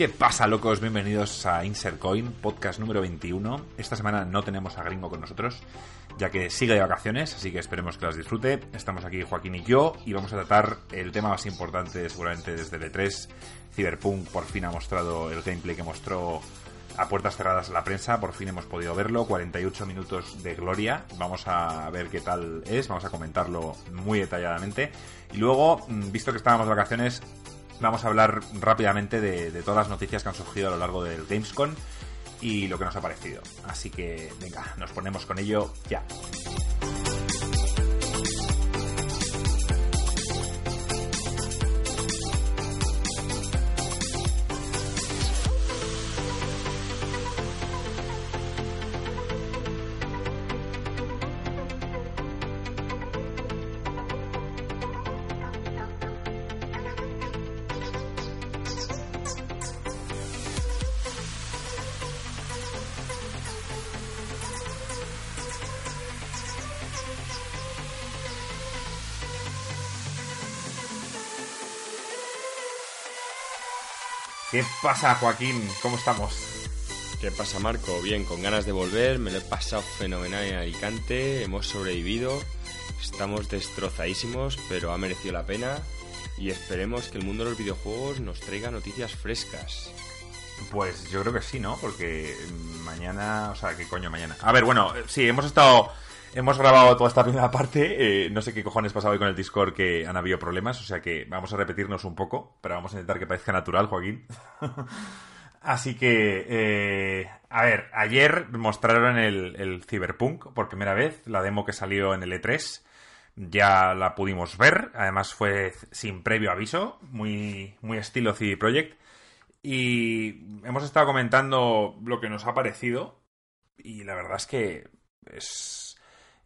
¿Qué pasa, locos? Bienvenidos a Insert Coin, podcast número 21. Esta semana no tenemos a Gringo con nosotros, ya que sigue de vacaciones, así que esperemos que las disfrute. Estamos aquí Joaquín y yo, y vamos a tratar el tema más importante seguramente desde el E3. Cyberpunk por fin ha mostrado el gameplay que mostró a puertas cerradas a la prensa, por fin hemos podido verlo, 48 minutos de gloria, vamos a ver qué tal es, vamos a comentarlo muy detalladamente. Y luego, mm, visto que estábamos de vacaciones, vamos a hablar rápidamente de, todas las noticias que han surgido a lo largo del Gamescom y lo que nos ha parecido. Así que, venga, nos ponemos con ello ya. Pasa, Joaquín? ¿Cómo estamos? ¿Qué pasa, Marco? Bien, con ganas de volver, me lo he pasado fenomenal en Alicante, hemos sobrevivido, estamos destrozadísimos, pero ha merecido la pena y esperemos que el mundo de los videojuegos nos traiga noticias frescas. Pues yo creo que sí, ¿no? Porque mañana, o sea, ¿qué coño mañana? A ver, bueno, sí, hemos estado Hemos grabado toda esta primera parte. Eh, no sé qué cojones pasado hoy con el Discord que han habido problemas, o sea que vamos a repetirnos un poco, pero vamos a intentar que parezca natural, Joaquín. Así que, eh, a ver, ayer mostraron el, el, Cyberpunk por primera vez, la demo que salió en el E3. Ya la pudimos ver, además fue sin previo aviso, muy, muy estilo CD Projekt. Y hemos estado comentando lo que nos ha parecido. Y la verdad es que es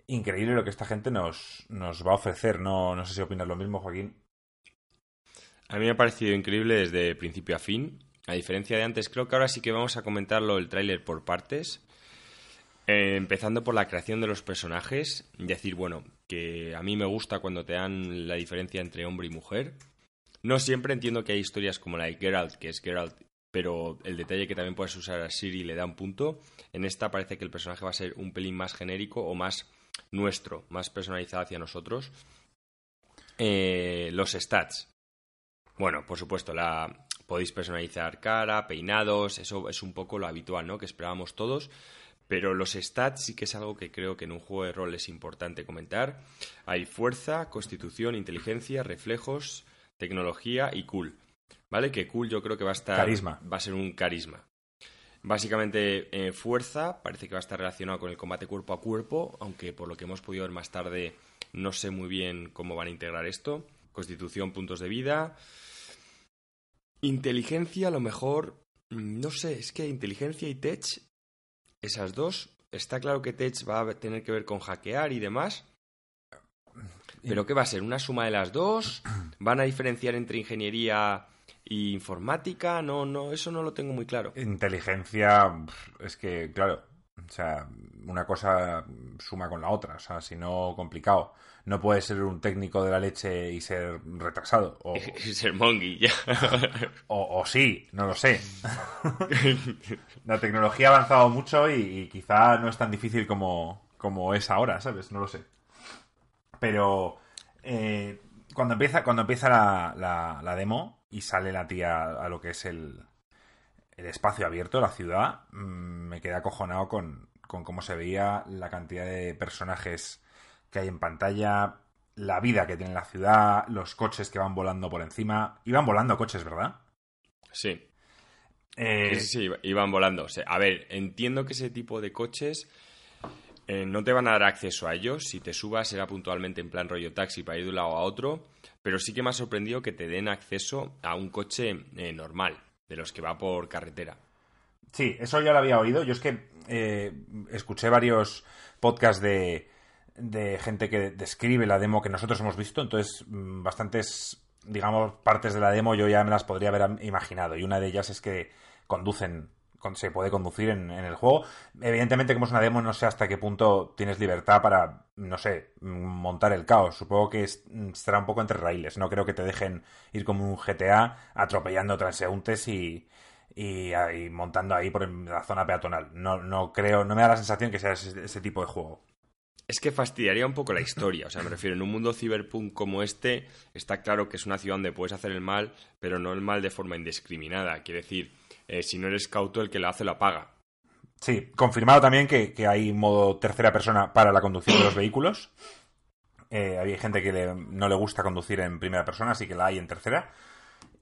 increíble lo que esta gente nos, nos va a ofrecer. No, no sé si opinas lo mismo, Joaquín. A mí me ha parecido increíble desde principio a fin. A diferencia de antes, creo que ahora sí que vamos a comentarlo el tráiler por partes. Eh, empezando por la creación de los personajes. Decir, bueno, que a mí me gusta cuando te dan la diferencia entre hombre y mujer. No siempre entiendo que hay historias como la de Geralt, que es Geralt, pero el detalle que también puedes usar a Siri le da un punto. En esta parece que el personaje va a ser un pelín más genérico o más nuestro, más personalizado hacia nosotros. Eh, los stats. Bueno, por supuesto, la podéis personalizar cara, peinados, eso es un poco lo habitual, ¿no? Que esperábamos todos. Pero los stats sí que es algo que creo que en un juego de rol es importante comentar. Hay fuerza, constitución, inteligencia, reflejos, tecnología y cool. ¿Vale? Que cool yo creo que va a estar. Carisma. Va a ser un carisma. Básicamente, eh, fuerza parece que va a estar relacionado con el combate cuerpo a cuerpo, aunque por lo que hemos podido ver más tarde, no sé muy bien cómo van a integrar esto. Constitución, puntos de vida. Inteligencia, a lo mejor. Mm, no sé, es que inteligencia y tech, esas dos. Está claro que tech va a tener que ver con hackear y demás. ¿Pero qué va a ser? ¿Una suma de las dos? ¿Van a diferenciar entre ingeniería y informática, no, no, eso no lo tengo muy claro. Inteligencia, es que, claro, o sea, una cosa suma con la otra, o sea, si no, complicado. No puede ser un técnico de la leche y ser retrasado. O, y ser mongi, ya. O, o, sí, no lo sé. la tecnología ha avanzado mucho y, quizá no es tan difícil como, como es ahora, ¿sabes? No lo sé. Pero eh, cuando empieza, cuando empieza la, la, la demo, y sale la tía a lo que es el, el espacio abierto, la ciudad, mm, me quedé acojonado con, con cómo se veía la cantidad de personajes que hay en pantalla, la vida que tiene la ciudad, los coches que van volando por encima. Iban volando coches, ¿verdad? Sí. Eh... Sí, sí, iban volando. a ver, entiendo que ese tipo de coches eh, no te van a dar acceso a ellos. Si te subas será puntualmente en plan rollo taxi para ir de un lado a otro pero sí que me ha sorprendido que te den acceso a un coche eh, normal, de los que va por carretera. Sí, eso ya lo había oído. Yo es que eh, escuché varios podcasts de, de gente que describe la demo que nosotros hemos visto, entonces mm, bastantes, digamos, partes de la demo yo ya me las podría haber imaginado. Y una de ellas es que conducen se puede conducir en, el juego. Evidentemente, como es una demo, no sé hasta qué punto tienes libertad para, no sé, montar el caos. Supongo que estará un poco entre raíles. No creo que te dejen ir como un GTA atropellando transeúntes y, y, montando ahí por la zona peatonal. No, no creo, no me da la sensación que sea ese, ese tipo de juego. Es que fastidiaría un poco la historia. O sea, me refiero, en un mundo cyberpunk como este, está claro que es una ciudad donde puedes hacer el mal, pero no el mal de forma indiscriminada. Quiere decir, eh, si no eres cauto, el que lo hace lo paga. Sí, confirmado también que, que hay modo tercera persona para la conducción de los vehículos. Eh, hay gente que le- no le gusta conducir en primera persona, así que la hay en tercera.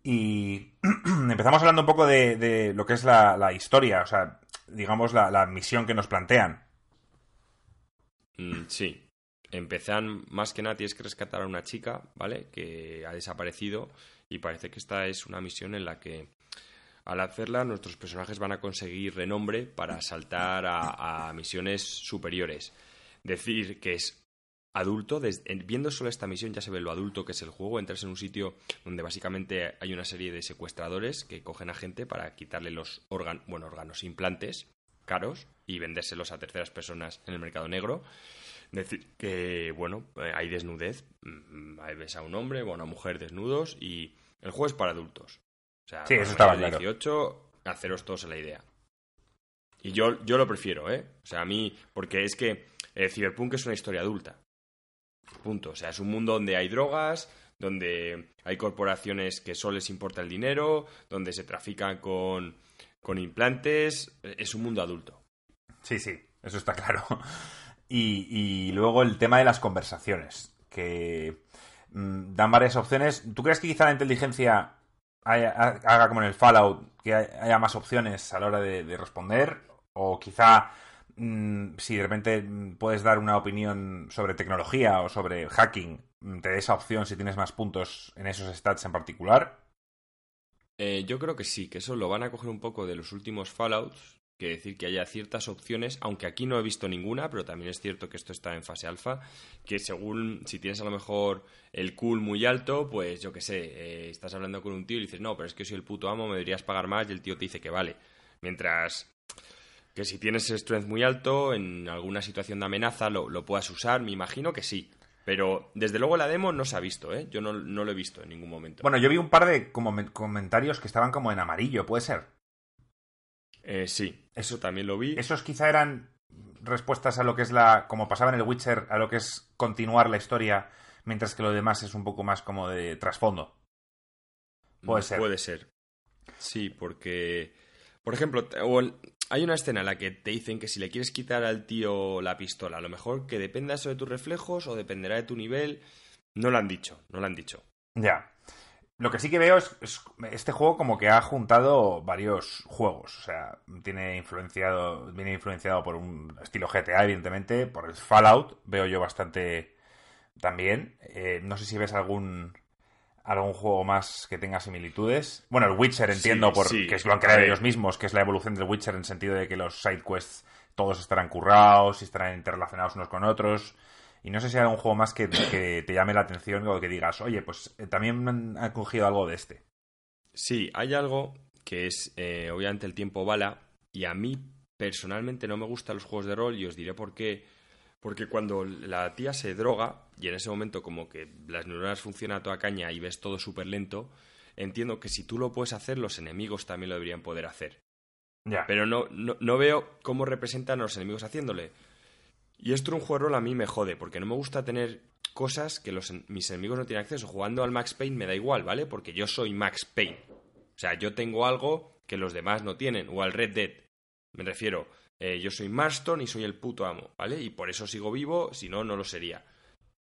Y empezamos hablando un poco de, de lo que es la, la historia, o sea, digamos la, la misión que nos plantean. Mm, sí. Empezan, más que nada, tienes que rescatar a una chica, ¿vale? Que ha desaparecido y parece que esta es una misión en la que al hacerla nuestros personajes van a conseguir renombre para saltar a, misiones superiores. Decir que es adulto, viendo solo esta misión ya se ve lo adulto que es el juego, entras en un sitio donde básicamente hay una serie de secuestradores que cogen a gente para quitarle los órganos, bueno, órganos, implantes caros y vendérselos a terceras personas en el mercado negro. Decir que, bueno, eh, hay desnudez, mm, ves a un hombre o a una mujer desnudos y el juego es para adultos. O sea, Sí, eso estaba mayores de claro. 18, haceros todos a la idea. Y yo, yo lo prefiero, ¿eh? O sea, a mí, porque es que eh, Cyberpunk es una historia adulta. Punto. O sea, es un mundo donde hay drogas, donde hay corporaciones que solo les importa el dinero, donde se trafican con, con implantes. Es un mundo adulto. Sí, sí, eso está claro. Y, y luego el tema de las conversaciones, que mm, dan varias opciones. ¿Tú crees que quizá la inteligencia haga como en el Fallout, que hay- haya más opciones a la hora de, de responder? O quizá mm, si de repente mm, puedes dar una opinión sobre tecnología o sobre hacking, mm, te dé esa opción si tienes más puntos en esos stats en particular. Eh, yo creo que sí, que eso lo van a coger un poco de los últimos Fallouts, que decir que haya ciertas opciones, aunque aquí no he visto ninguna, pero también es cierto que esto está en fase alfa, que según si tienes a lo mejor el cool muy alto, pues yo qué sé, eh, estás hablando con un tío y dices, no, pero es que soy el puto amo, me deberías pagar más y el tío te dice que vale. Mientras que si tienes strength muy alto, en alguna situación de amenaza lo, lo puedas usar, me imagino que sí. Pero desde luego la demo no se ha visto, ¿eh? Yo no, no lo he visto en ningún momento. Bueno, yo vi un par de como me- comentarios que estaban como en amarillo, ¿puede ser? Eh, sí, eso también lo vi. Esos quizá eran respuestas a lo que es la. como pasaba en el Witcher, a lo que es continuar la historia, mientras que lo demás es un poco más como de trasfondo. Puede ser. Puede ser. Sí, porque. Por ejemplo, hay una escena en la que te dicen que si le quieres quitar al tío la pistola, a lo mejor que dependa eso de tus reflejos o dependerá de tu nivel. No lo han dicho, no lo han dicho. Ya. Lo que sí que veo es, es- este juego como que ha juntado varios juegos. O sea, tiene influenciado, viene influenciado por un estilo GTA, evidentemente, por el Fallout, veo yo bastante también. Eh, no sé si ves algún algún juego más que tenga similitudes. Bueno, el Witcher entiendo Sí, por, sí. que es lo han creado ellos mismos, que es la evolución del Witcher en el sentido de que los side quests todos estarán currados y estarán interrelacionados unos con otros. Y no sé si hay algún juego más que, que te llame la atención o que digas, oye, pues eh, también han cogido algo de este. Sí, hay algo que es, eh, obviamente, el tiempo bala. Y a mí, personalmente, no me gustan los juegos de rol y os diré por qué. Porque cuando la tía se droga, y en ese momento como que las neuronas funcionan a toda caña y ves todo súper lento, entiendo que si tú lo puedes hacer, los enemigos también lo deberían poder hacer. Ya. Pero no, no, no veo cómo representan a los enemigos haciéndole. Y esto un juego rol a mí me jode, porque no me gusta tener cosas que los, mis enemigos no tienen acceso. Jugando al Max Payne me da igual, ¿vale? Porque yo soy Max Payne. O sea, yo tengo algo que los demás no tienen. O al Red Dead. Me refiero, eh, yo soy Marston y soy el puto amo, ¿vale? Y por eso sigo vivo, si no, no lo sería.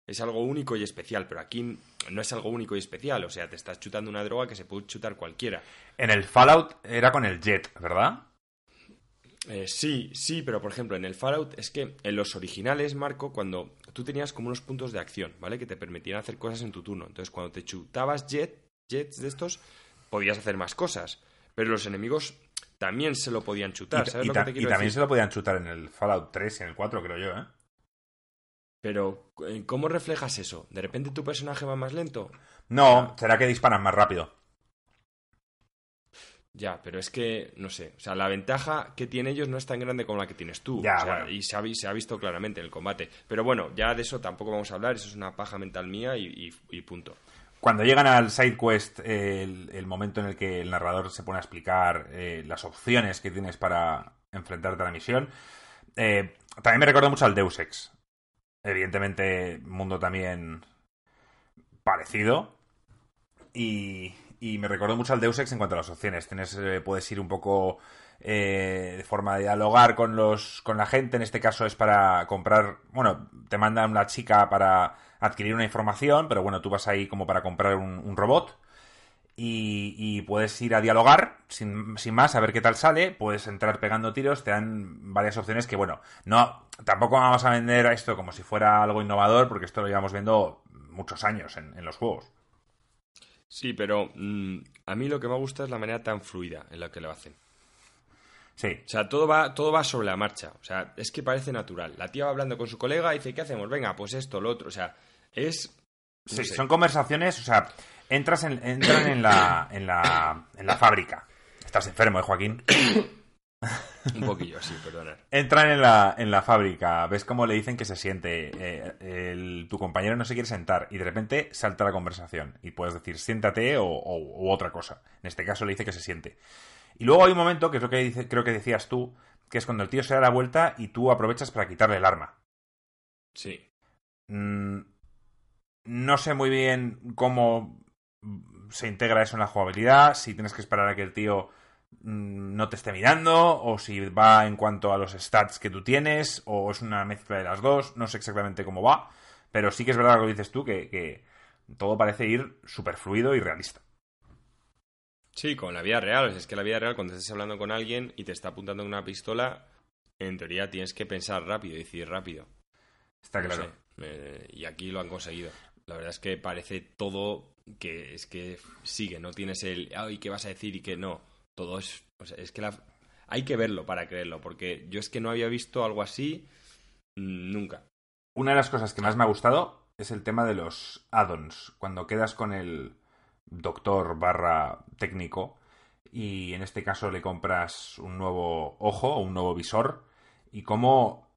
Es algo único y especial, pero aquí no es algo único y especial. O sea, te estás chutando una droga que se puede chutar cualquiera. En el Fallout era con el Jet, ¿verdad? Eh, sí, sí, pero por ejemplo, en el Fallout es que en los originales, Marco, cuando tú tenías como unos puntos de acción, ¿vale? Que te permitían hacer cosas en tu turno. Entonces, cuando te chutabas jet, jets de estos, podías hacer más cosas. Pero los enemigos también se lo podían chutar, y, ¿sabes y lo que te y quiero también decir? se lo podían chutar en el Fallout 3 y en el 4, creo yo, ¿eh? Pero, eh, ¿cómo reflejas eso? ¿De repente tu personaje va más lento? No, será que disparan más rápido. Ya, pero es que, no sé, o sea, la ventaja que tienen ellos no es tan grande como la que tienes tú. Ya, o sea, bueno. Y se ha, vi- se ha visto claramente en el combate. Pero bueno, ya de eso tampoco vamos a hablar, eso es una paja mental mía y, y- y punto. cuando llegan al side quest, el, momento en el que el narrador se pone a explicar eh, las opciones que tienes para enfrentarte a la misión, eh, también me recuerda mucho al Deus Ex. Evidentemente, mundo también parecido. Y, me recuerdo mucho al Deus Ex en cuanto a las opciones. Tienes, eh, puedes ir un poco de forma de dialogar con los con la gente. En este caso es para comprar. Bueno, te mandan una chica para adquirir una información, pero bueno, tú vas ahí como para comprar un, robot y, puedes ir a dialogar sin, sin, más, a ver qué tal sale, puedes entrar pegando tiros, te dan varias opciones que bueno, no, tampoco vamos a vender a esto como si fuera algo innovador, porque esto lo llevamos viendo muchos años en, los juegos. Sí, pero mm, a mí lo que me gusta es la manera tan fluida en la que lo hacen. Sí. O sea, todo va, todo va sobre la marcha. O sea, es que parece natural. La tía va hablando con su colega y dice, ¿qué hacemos? Venga, pues esto, lo otro. O sea, es... sí, son conversaciones, o sea, entras en, entran en la, en la, en la fábrica. Estás enfermo, ¿eh, Joaquín? Un poquillo, sí, perdona. Entran en la, en la fábrica, ves cómo le dicen que se siente, eh, tu compañero no se quiere sentar y de repente salta la conversación y puedes decir siéntate o, o, otra cosa. En este caso le dice que se siente. Y luego hay un momento, que es lo que dice, creo que decías tú, que es cuando el tío se da la vuelta y tú aprovechas para quitarle el arma. Sí. Mm, no sé muy bien cómo se integra eso en la jugabilidad, si tienes que esperar a que el tío no te esté mirando, o si va en cuanto a los stats que tú tienes, o es una mezcla de las dos, no sé exactamente cómo va, pero sí que es verdad lo que dices tú, que, que todo parece ir súper fluido y realista. Sí, con la vida real. Es que la vida real, cuando estás hablando con alguien y te está apuntando una pistola, en teoría tienes que pensar rápido y decir rápido. Está claro. y aquí lo han conseguido. La verdad es que parece todo que es que sigue, no tienes el, ay, ¿qué vas a decir? y que no. Todo es, o sea, es que la, hay que verlo para creerlo, porque yo es que no había visto algo así mm, nunca. Una de las cosas que más me ha gustado es el tema de los add-ons. Cuando quedas con el, doctor barra técnico y en este caso le compras un nuevo ojo o un nuevo visor y como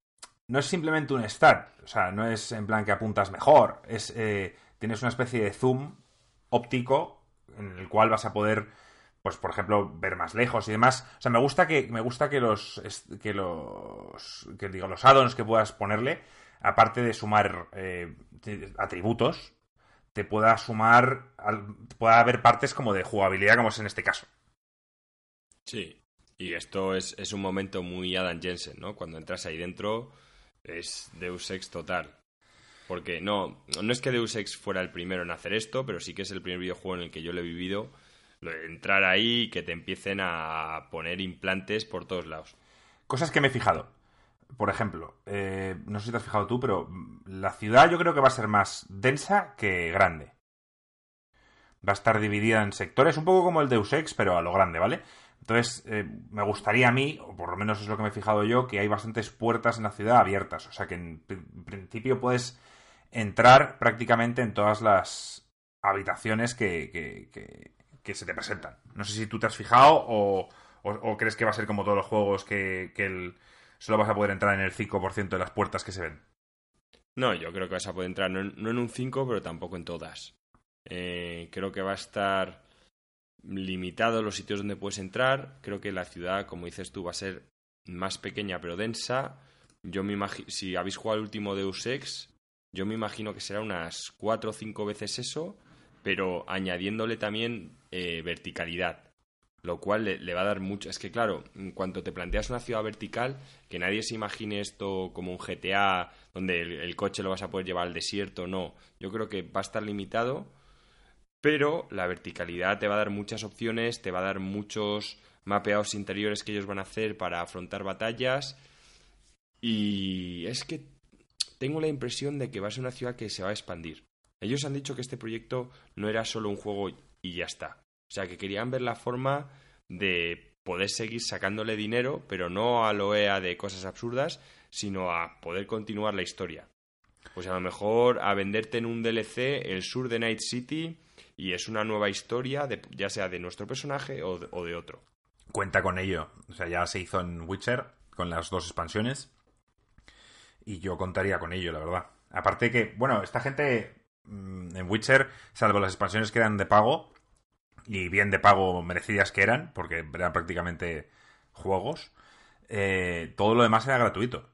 no es simplemente un stat, o sea, no es en plan que apuntas mejor, es eh, tienes una especie de zoom óptico en el cual vas a poder pues por ejemplo ver más lejos y demás o sea me gusta que me gusta que los que los que digo los addons que puedas ponerle aparte de sumar eh, atributos te pueda sumar, pueda haber partes como de jugabilidad, como es en este caso. Sí, y esto es, es un momento muy Adam Jensen, ¿no? Cuando entras ahí dentro es Deus Ex total. Porque no, no es que Deus Ex fuera el primero en hacer esto, pero sí que es el primer videojuego en el que yo lo he vivido. Entrar ahí y que te empiecen a poner implantes por todos lados. Cosas que me he fijado por ejemplo, eh, no sé si te has fijado tú, pero la ciudad yo creo que va a ser más densa que grande. Va a estar dividida en sectores, un poco como el Deus Ex, pero a lo grande, ¿vale? Entonces, eh, me gustaría a mí, o por lo menos es lo que me he fijado yo, que hay bastantes puertas en la ciudad abiertas. O sea que en principio puedes entrar prácticamente en todas las habitaciones que, se te presentan. No sé si tú te has fijado o, crees que va a ser como todos los juegos que, que solo vas a poder entrar en el 5% de las puertas que se ven. No, yo creo que vas a poder entrar no en, un 5, pero tampoco en todas. Eh, creo que va a estar limitado los sitios donde puedes entrar. Creo que la ciudad, como dices tú, va a ser más pequeña pero densa. Yo me imagino, si habéis jugado el último Deus Ex, yo me imagino que será unas 4 o 5 veces eso, pero añadiéndole también eh, verticalidad lo cual le, va a dar mucho. Es que, claro, en cuanto te planteas una ciudad vertical, que nadie se imagine esto como un GTA donde el, coche lo vas a poder llevar al desierto, no. Yo creo que va a estar limitado, pero la verticalidad te va a dar muchas opciones, te va a dar muchos mapeados interiores que ellos van a hacer para afrontar batallas. Y es que tengo la impresión de que va a ser una ciudad que se va a expandir. Ellos han dicho que este proyecto no era solo un juego y ya está. O sea, que querían ver la forma de poder seguir sacándole dinero, pero no a lo EA de cosas absurdas, sino a poder continuar la historia. Pues a lo mejor a venderte en un DLC el sur de Night City y es una nueva historia, de, ya sea de nuestro personaje o de, o de otro. Cuenta con ello. O sea, ya se hizo en Witcher con las dos expansiones. Y yo contaría con ello, la verdad. Aparte que, bueno, esta gente en Witcher, salvo las expansiones que eran de pago, y bien de pago merecidas que eran, porque eran prácticamente juegos, eh, todo lo demás era gratuito.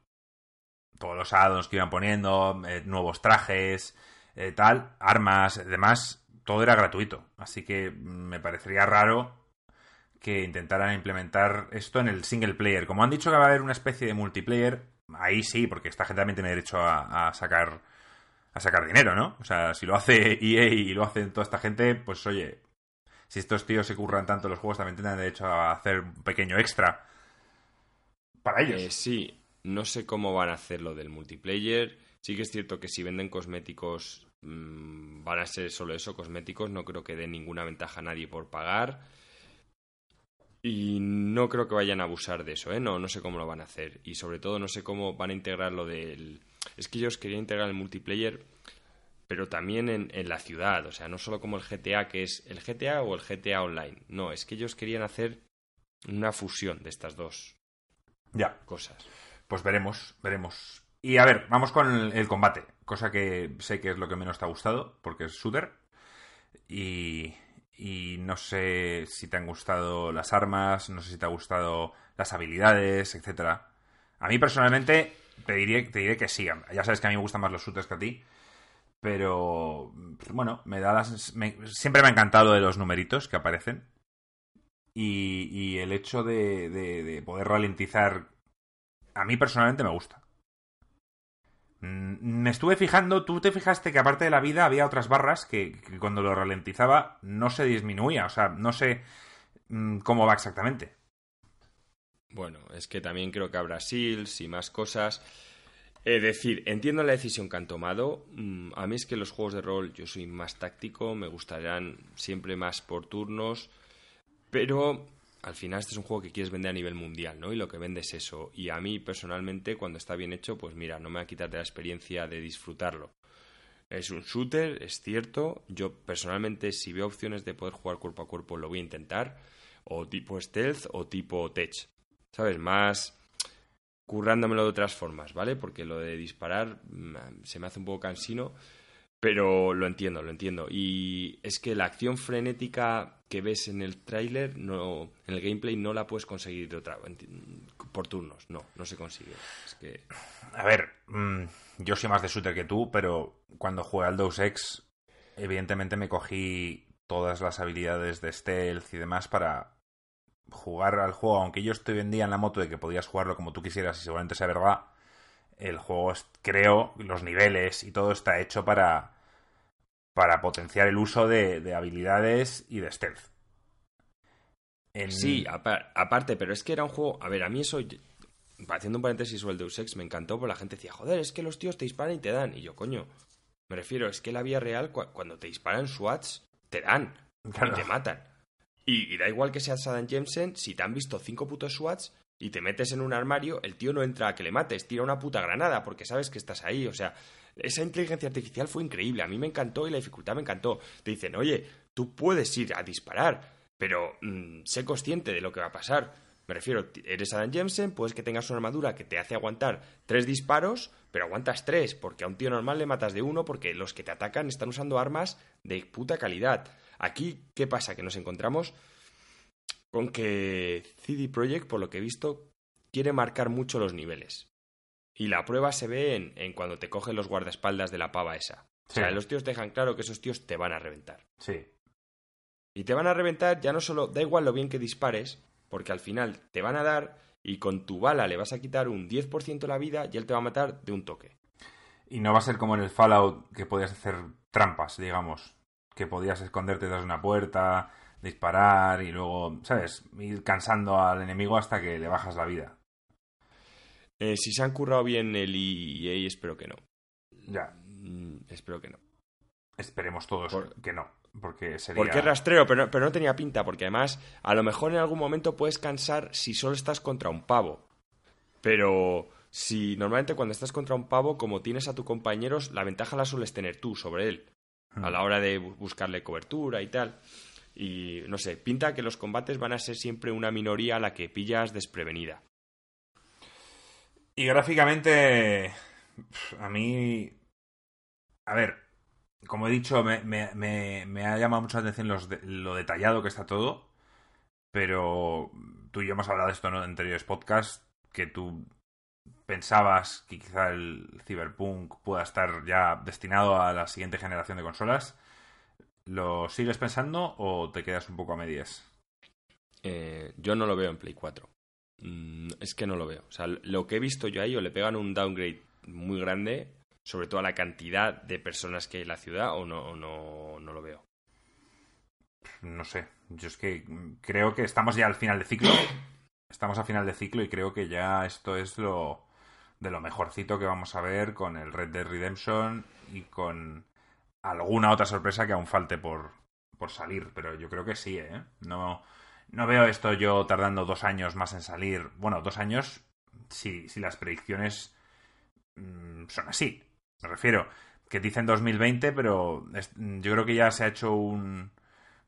Todos los addons que iban poniendo, eh, nuevos trajes, eh, tal, armas, demás, todo era gratuito. Así que me parecería raro que intentaran implementar esto en el single player. Como han dicho que va a haber una especie de multiplayer, ahí sí, porque esta gente también tiene derecho a, sacar a sacar dinero, ¿no? O sea, si lo hace EA y lo hace toda esta gente, pues oye, si estos tíos se curran tanto los juegos, también tienen derecho a hacer un pequeño extra para ellos. Eh, sí, no sé cómo van a hacer lo del multiplayer. Sí que es cierto que si venden cosméticos mm, van a ser solo eso, cosméticos. No creo que den ninguna ventaja a nadie por pagar. Y no creo que vayan a abusar de eso, ¿eh? No, no sé cómo lo van a hacer. Y sobre todo no sé cómo van a integrar lo del... Es que ellos querían integrar el multiplayer, pero también en, en, la ciudad. O sea, no solo como el GTA, que es el GTA o el GTA Online. No, es que ellos querían hacer una fusión de estas dos ya. cosas. Pues veremos, veremos. Y a ver, vamos con el, el combate. Cosa que sé que es lo que menos te ha gustado, porque es shooter. Y, y no sé si te han gustado las armas, no sé si te ha gustado las habilidades, etcétera. A mí personalmente te diré, te diré que sí. Ya sabes que a mí me gustan más los shooters que a ti. Pero bueno, me da las, siempre me ha encantado de los numeritos que aparecen. Y, el hecho de poder ralentizar. A mí personalmente me gusta. Mm, me estuve fijando, tú te fijaste que aparte de la vida había otras barras que, cuando lo ralentizaba no se disminuía, o sea, no sé mm, cómo va exactamente. Bueno, es que también creo que habrá SEALs y más cosas. Es decir, entiendo la decisión que han tomado. Mm, a mí es que los juegos de rol yo soy más táctico, me gustarían siempre más por turnos, pero al final este es un juego que quieres vender a nivel mundial, ¿no? Y lo que vende es eso. Y a mí personalmente, cuando está bien hecho, pues mira, no me va a quitar de la experiencia de disfrutarlo. Es un shooter, es cierto. Yo personalmente, si veo opciones de poder jugar cuerpo a cuerpo, lo voy a intentar. O tipo stealth o tipo tech. ¿Sabes? Más currándomelo de otras formas, ¿vale? Porque lo de disparar mm, se me hace un poco cansino. Pero lo entiendo, lo entiendo. Y es que la acción frenética que ves en el tráiler, no, en el gameplay, no la puedes conseguir de otra, por turnos. No, no se consigue. Es que... A ver, mmm, yo soy más de shooter que tú, pero cuando jugué al Deus Ex, evidentemente me cogí todas las habilidades de stealth y demás para jugar al juego. Aunque yo estoy vendía en la moto de que podías jugarlo como tú quisieras y seguramente sea verdad, el juego, creo, los niveles y todo está hecho para para potenciar el uso de, de habilidades y de stealth. En... Sí, aparte, pero es que era un juego. A ver, a mí eso. Haciendo un paréntesis sobre el Deus Ex, me encantó porque la gente decía, joder, es que los tíos te disparan y te dan. Y yo, coño, me refiero, es que la vía real, cuando te disparan SWATs, te dan claro. y te matan. Y, da igual que seas Adam Jensen, si te han visto cinco putos SWATs y te metes en un armario, el tío no entra a que le mates, tira una puta granada porque sabes que estás ahí. O sea, esa inteligencia artificial fue increíble, a mí me encantó y la dificultad me encantó. Te dicen, oye, tú puedes ir a disparar, pero mmm, sé consciente de lo que va a pasar. Me refiero, eres Adam Jensen, puedes que tengas una armadura que te hace aguantar tres disparos, pero aguantas tres, porque a un tío normal le matas de uno, porque los que te atacan están usando armas de puta calidad. Aquí, ¿qué pasa? Que nos encontramos con que CD Projekt, por lo que he visto, quiere marcar mucho los niveles. Y la prueba se ve en, en cuando te cogen los guardaespaldas de la pava esa. Sí. O sea, los tíos dejan claro que esos tíos te van a reventar. Sí. Y te van a reventar ya no solo, da igual lo bien que dispares, porque al final te van a dar y con tu bala le vas a quitar un 10% de la vida y él te va a matar de un toque. Y no va a ser como en el Fallout que podías hacer trampas, digamos. Que podías esconderte tras una puerta, disparar y luego, ¿sabes? Ir cansando al enemigo hasta que le bajas la vida. Eh, si se han currado bien el EA, espero que no. Ya. Mm, espero que no. Esperemos todos Por... que no. Porque sería. Porque es rastreo, pero, pero no tenía pinta. Porque además, a lo mejor en algún momento puedes cansar si solo estás contra un pavo. Pero si normalmente cuando estás contra un pavo, como tienes a tus compañeros, la ventaja la sueles tener tú sobre él. A la hora de buscarle cobertura y tal. Y no sé, pinta que los combates van a ser siempre una minoría a la que pillas desprevenida. Y gráficamente, a mí... A ver, como he dicho, me, ha llamado mucho la atención lo detallado que está todo. Pero tú y yo hemos hablado de esto en anteriores podcasts, que tú pensabas que quizá el Cyberpunk pueda estar ya destinado a la siguiente generación de consolas. ¿Lo sigues pensando o te quedas un poco a medias? Eh, yo no lo veo en Play 4. Mm, es que no lo veo. O sea, lo que he visto yo ahí o le pegan un downgrade muy grande, sobre todo a la cantidad de personas que hay en la ciudad, o no, no, no lo veo. No sé. Yo es que creo que estamos ya al final de ciclo. Estamos al final de ciclo y creo que ya esto es lo de lo mejorcito que vamos a ver con el Red Dead Redemption y con alguna otra sorpresa que aún falte por, por salir. Pero yo creo que sí, ¿eh? No, no veo esto yo tardando dos años más en salir. Bueno, dos años si, si las predicciones mm, son así. Me refiero que dicen 2020, pero yo creo que ya se ha hecho un,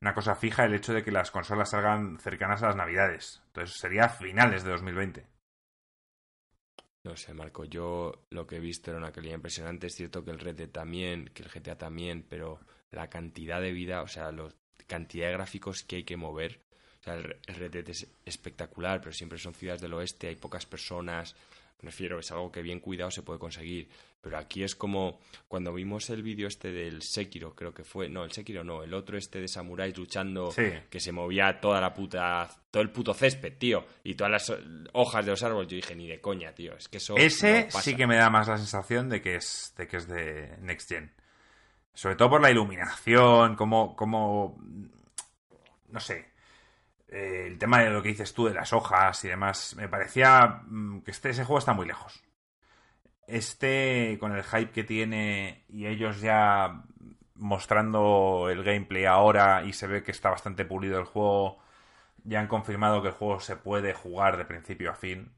una cosa fija el hecho de que las consolas salgan cercanas a las navidades. Entonces sería finales de 2020. No sé, Marco, yo lo que he visto era una calidad impresionante. Es cierto que el Red también, que el GTA también, pero la cantidad de vida, o sea, la cantidad de gráficos que hay que mover. O sea, el Red es espectacular, pero siempre son ciudades del oeste, hay pocas personas, me refiero, es algo que bien cuidado se puede conseguir. Pero aquí es como cuando vimos el vídeo este del Sekiro, creo que fue. No, el Sekiro no, el otro este de samuráis luchando, que se movía toda la puta. todo el puto césped, tío. Y todas las hojas de los árboles. Yo dije, ni de coña, tío. Es que eso. Ese sí que me da más la sensación de que es de, que es de Next Gen. Sobre todo por la iluminación, como. como no sé eh, el tema de lo que dices tú de las hojas y demás, me parecía mm, que este, ese juego está muy lejos. Este, con el hype que tiene y ellos ya mostrando el gameplay ahora y se ve que está bastante pulido el juego, ya han confirmado que el juego se puede jugar de principio a fin.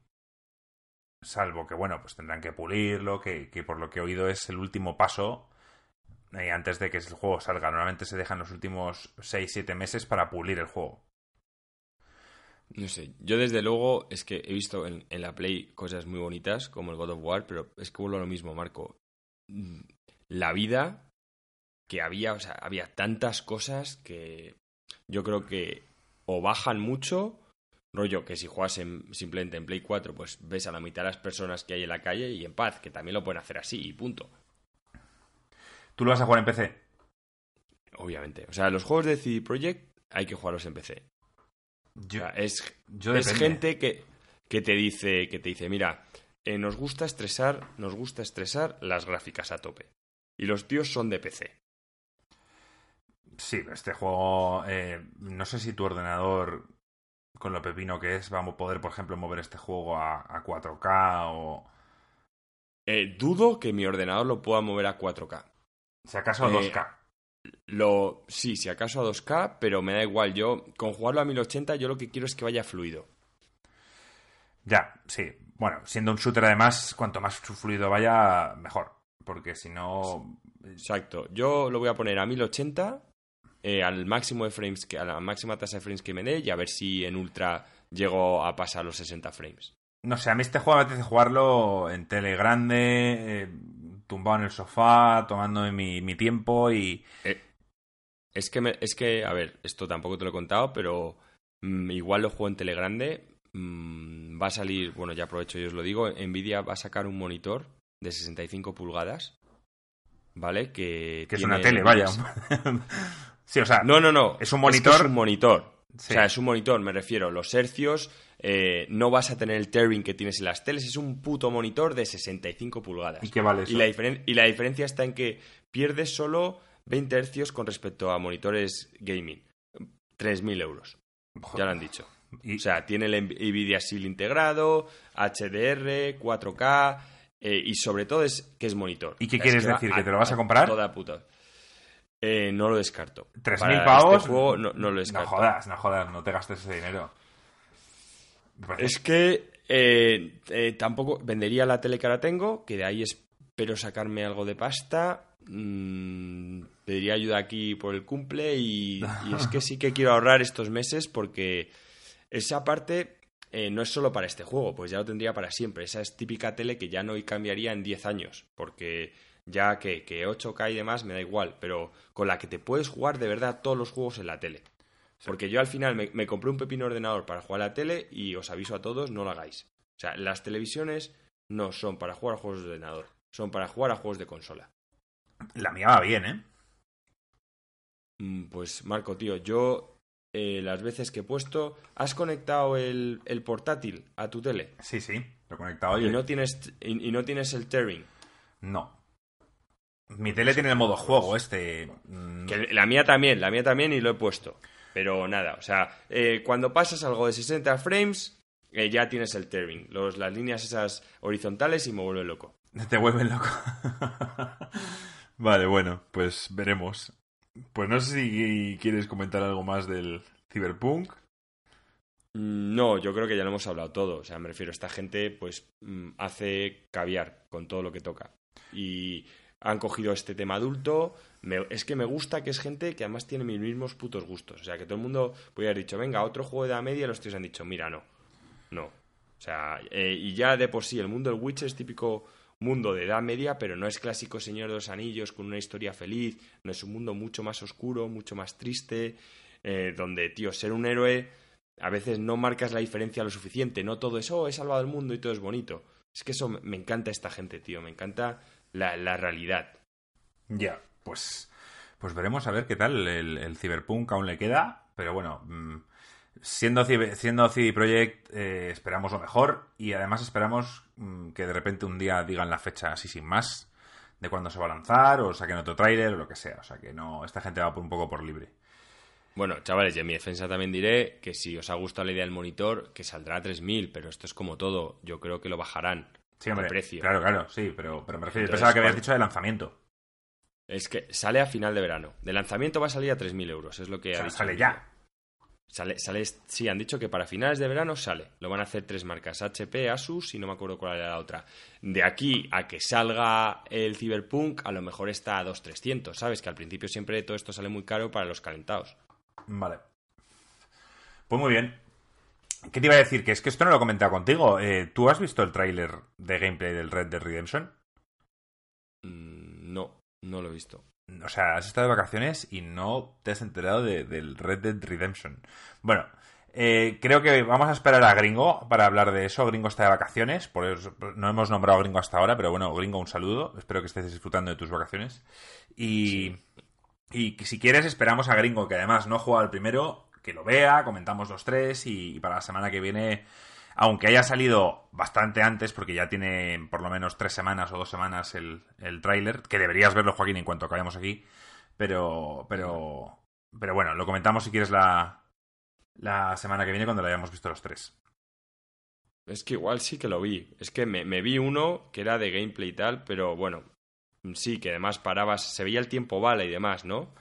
Salvo que, bueno, pues tendrán que pulirlo, que, por lo que he oído es el último paso eh, antes de que el juego salga. Normalmente se dejan los últimos 6-7 meses para pulir el juego. No sé, yo desde luego es que he visto en, la Play cosas muy bonitas como el God of War, pero es que vuelvo a lo mismo, Marco. Mm, la vida que había, o sea, había tantas cosas que yo creo que o bajan mucho, rollo que si juegas simplemente en Play 4, pues ves a la mitad de las personas que hay en la calle y en paz, que también lo pueden hacer así y punto. ¿Tú lo vas a jugar en PC? Obviamente. O sea, los juegos de CD Projekt hay que jugarlos en PC es, gente que, que, te dice, que te dice, mira, eh, nos gusta estresar, nos gusta estresar las gráficas a tope. Y los tíos son de PC. Sí, este juego, eh, no sé si tu ordenador, con lo pepino que es, vamos a poder, por ejemplo, mover este juego a, 4K o... Eh, dudo que mi ordenador lo pueda mover a 4K. Si acaso a 2K. Lo, sí, si acaso a 2K, pero me da igual. Yo, con jugarlo a 1080, yo lo que quiero es que vaya fluido. Ya, sí. Bueno, siendo un shooter, además, cuanto más fluido vaya, mejor. Porque si no. Exacto. Yo lo voy a poner a 1080, eh, al máximo de frames, que, a la máxima tasa de frames que me dé, y a ver si en ultra llego a pasar los 60 frames. No sé, a mí este juego me apetece jugarlo en tele grande, eh, tumbado en el sofá, tomando mi, mi tiempo y... Eh, es, que es que, a ver, esto tampoco te lo he contado, pero mm, igual lo juego en tele grande. Mm, va a salir, bueno, ya aprovecho y os lo digo, Nvidia va a sacar un monitor de 65 pulgadas, ¿vale? Que, que es una tele, vaya. sí, o sea... No, no, no. Es un monitor. Es, un monitor. O sea, es un monitor, me refiero. Los hercios, eh, no vas a tener el tearing que tienes en las teles, es un puto monitor de 65 pulgadas. ¿Y qué vale eso? Y la, y la diferencia está en que pierdes solo 20 hercios con respecto a monitores gaming. 3.000 euros. Ya lo han dicho. O sea, tiene el NVIDIA Shield integrado, HDR, 4K eh, y sobre todo es que es monitor. ¿Y qué quieres decir? ¿Que te lo vas a comprar? Toda puta. Eh, no lo descarto. ¿3.000 pavos? Este juego no, lo descarto. No jodas, no jodas, no te gastes ese dinero. Es que eh, eh, tampoco vendería la tele que ahora tengo, que de ahí espero sacarme algo de pasta. Mm, pediría ayuda aquí por el cumple y, es que sí que quiero ahorrar estos meses porque esa parte eh, no es solo para este juego, pues ya lo tendría para siempre. Esa es típica tele que ya no cambiaría en 10 años, porque Ya que, que 8K y demás me da igual, pero con la que te puedes jugar de verdad todos los juegos en la tele. Porque yo al final me, me compré un pepino ordenador para jugar a la tele y os aviso a todos, no lo hagáis. O sea, las televisiones no son para jugar a juegos de ordenador, son para jugar a juegos de consola. La mía va bien, ¿eh? Mm, Pues Marco, tío, yo eh, las veces que he puesto, ¿has conectado el, el portátil a tu tele? Sí, sí, lo he conectado Y yo. no tienes, y, y no tienes el tearing. No. Mi tele tiene el modo juego este. mm, Que la mía también, la mía también y lo he puesto. Pero nada, o sea, eh, cuando pasas algo de 60 frames, eh, ya tienes el tearing. Los, las líneas esas horizontales y me vuelve loco. Te vuelven loco. vale, bueno, pues veremos. Pues no sé si quieres comentar algo más del Cyberpunk. Mm, No, yo creo que ya lo hemos hablado todo. O sea, me refiero, esta gente pues mm, hace caviar con todo lo que toca. Y han cogido este tema adulto. Me- es que me gusta que es gente que además tiene mis mismos putos gustos. O sea, que todo el mundo podría haber dicho, venga, otro juego de la media, los tíos han dicho, mira, no. No. O sea, eh, y ya de por sí, el mundo del Witcher es típico mundo de edad media, pero no es clásico Señor de los Anillos con una historia feliz. No es un mundo mucho más oscuro, mucho más triste, eh, donde, tío, ser un héroe a veces no marcas la diferencia lo suficiente. No todo es, oh, he salvado el mundo y todo es bonito. Es que eso me encanta esta gente, tío. Me encanta la, la realidad. Ya, pues, pues veremos a ver qué tal. El, el Cyberpunk aún le queda, pero bueno, mm, siendo, siendo CD Projekt eh, esperamos lo mejor y además esperamos mm, que de repente un día digan la fecha así sin más de cuándo se va a lanzar o saquen otro tráiler o lo que sea. O sea que no, esta gente va por un poco por libre. Bueno, chavales, y en mi defensa también diré que si os ha gustado la idea del monitor, que saldrá a 3.000, pero esto es como todo. Yo creo que lo bajarán. Sí, hombre, precio. claro, claro, sí, pero, pero me refiero, Entonces, pensaba que habías dicho de lanzamiento. Es que sale a final de verano. De lanzamiento va a salir a 3.000 euros, es lo que O ha dicho sale ya. Sale, sale, sí, han dicho que para finales de verano sale. Lo van a hacer tres marcas, HP, Asus y no me acuerdo cuál era la otra. De aquí a que salga el Cyberpunk, a lo mejor está a 2.300, ¿sabes? Que al principio siempre todo esto sale muy caro para los calentados. Vale. Pues muy bien. ¿Qué te iba a decir? Que es que esto no lo he comentado contigo. Eh, ¿Tú has visto el tráiler de gameplay del Red Dead Redemption? Mm, no, no lo he visto. O sea, has estado de vacaciones y no te has enterado de- del Red Dead Redemption. Bueno, eh, creo que vamos a esperar a Gringo para hablar de eso. Gringo está de vacaciones, por eso no hemos nombrado a Gringo hasta ahora, pero bueno, Gringo, un saludo. Espero que estés disfrutando de tus vacaciones. Y, y si quieres, esperamos a Gringo, que además no ha jugado al primero, que lo vea, comentamos los tres y, para la semana que viene, aunque haya salido bastante antes, porque ya tiene por lo menos tres semanas o dos semanas el, el tráiler, que deberías verlo, Joaquín, en cuanto acabemos aquí, pero, pero, pero bueno, lo comentamos si quieres la, la semana que viene cuando lo hayamos visto los tres. Es que igual sí que lo vi. Es que me, me vi uno que era de gameplay y tal, pero bueno, sí, que además parabas, se veía el tiempo bala y demás, ¿no?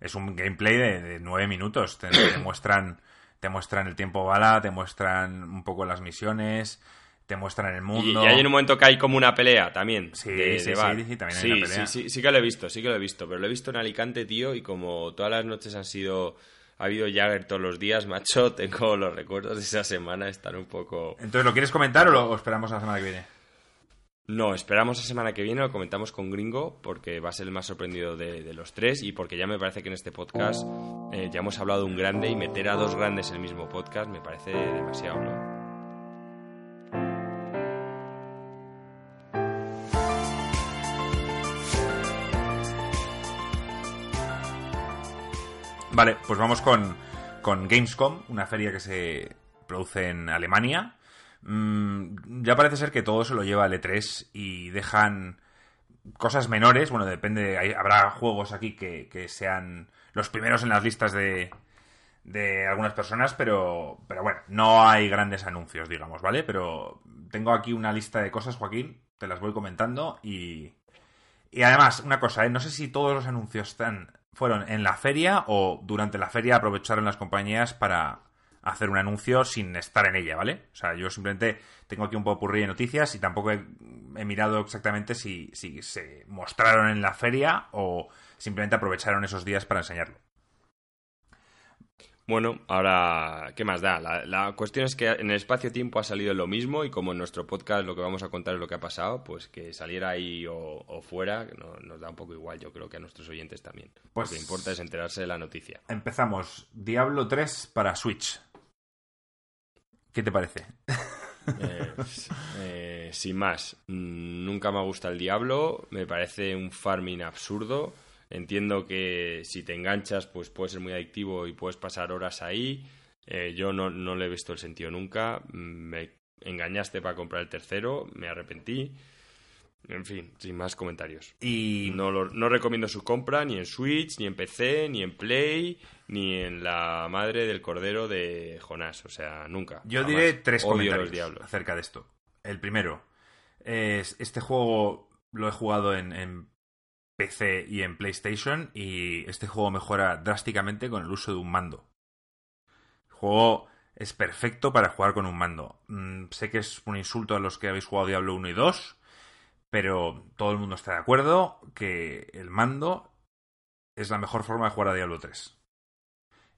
Es un gameplay de, de nueve minutos. Te, te muestran, te muestran el tiempo bala, te muestran un poco las misiones, te muestran el Y, mundo. y hay un momento que hay como una pelea también. Sí, de- sí, de sí, sí, también hay sí, una pelea. Sí, sí, sí que lo he visto, sí que lo he visto, pero lo he visto en Alicante, tío, y como todas las noches han sido... Ha habido Jagger todos los días, macho, tengo los recuerdos de esa semana, están un poco... Entonces, ¿lo quieres comentar o lo esperamos a la semana que viene? No, esperamos la semana que viene, lo comentamos con Gringo, porque va a ser el más sorprendido de, los tres y porque ya me parece que en este podcast eh, ya hemos hablado de un grande y meter a dos grandes en el mismo podcast me parece demasiado, ¿no? Vale, pues vamos con, con Gamescom, una feria que se produce en Alemania. Mm, ya parece ser que todo se lo lleva el E3 y dejan cosas menores. Bueno, depende, hay- habrá juegos aquí que, que sean los primeros en las listas de, de algunas personas, pero, pero bueno, no hay grandes anuncios, digamos, ¿vale? Pero tengo aquí una lista de cosas, Joaquín, te las voy comentando y, y además, una cosa, ¿eh? no sé si todos los anuncios están, fueron en la feria o durante la feria aprovecharon las compañías para hacer un anuncio sin estar en ella, ¿vale? O sea, yo simplemente tengo aquí un popurrí de noticias y tampoco he, he mirado exactamente si, si se mostraron en la feria o simplemente aprovecharon esos días para enseñarlo. Bueno, ahora, ¿qué más da? La, cuestión es que en el espacio-tiempo ha salido lo mismo y como en nuestro podcast lo que vamos a contar es lo que ha pasado, pues que saliera ahí o, fuera, no, nos da un poco igual, yo creo que a nuestros oyentes también. Pues lo que importa es enterarse de la noticia. Empezamos. Diablo 3 para Switch. ¿Qué te parece? Eh, eh, sin más, mm, nunca me gusta el Diablo, me parece un farming absurdo Entiendo que si te enganchas, pues puede ser muy adictivo y puedes pasar horas ahí. Eh, yo no, no le he visto el sentido nunca. Me engañaste para comprar el tercero, me arrepentí. En fin, sin más comentarios. Y no, no recomiendo su compra ni en Switch, ni en PC, ni en Play, ni en la madre del cordero de Jonás. O sea, nunca. Yo diré tres comentarios acerca de esto. El primero, es, este juego lo he jugado en PC y en PlayStation y este juego mejora drásticamente con el uso de un mando. El juego es perfecto para jugar con un mando. Mm, sé que es un insulto a los que habéis jugado Diablo 1 y 2, pero todo el mundo está de acuerdo que el mando es la mejor forma de jugar a Diablo 3.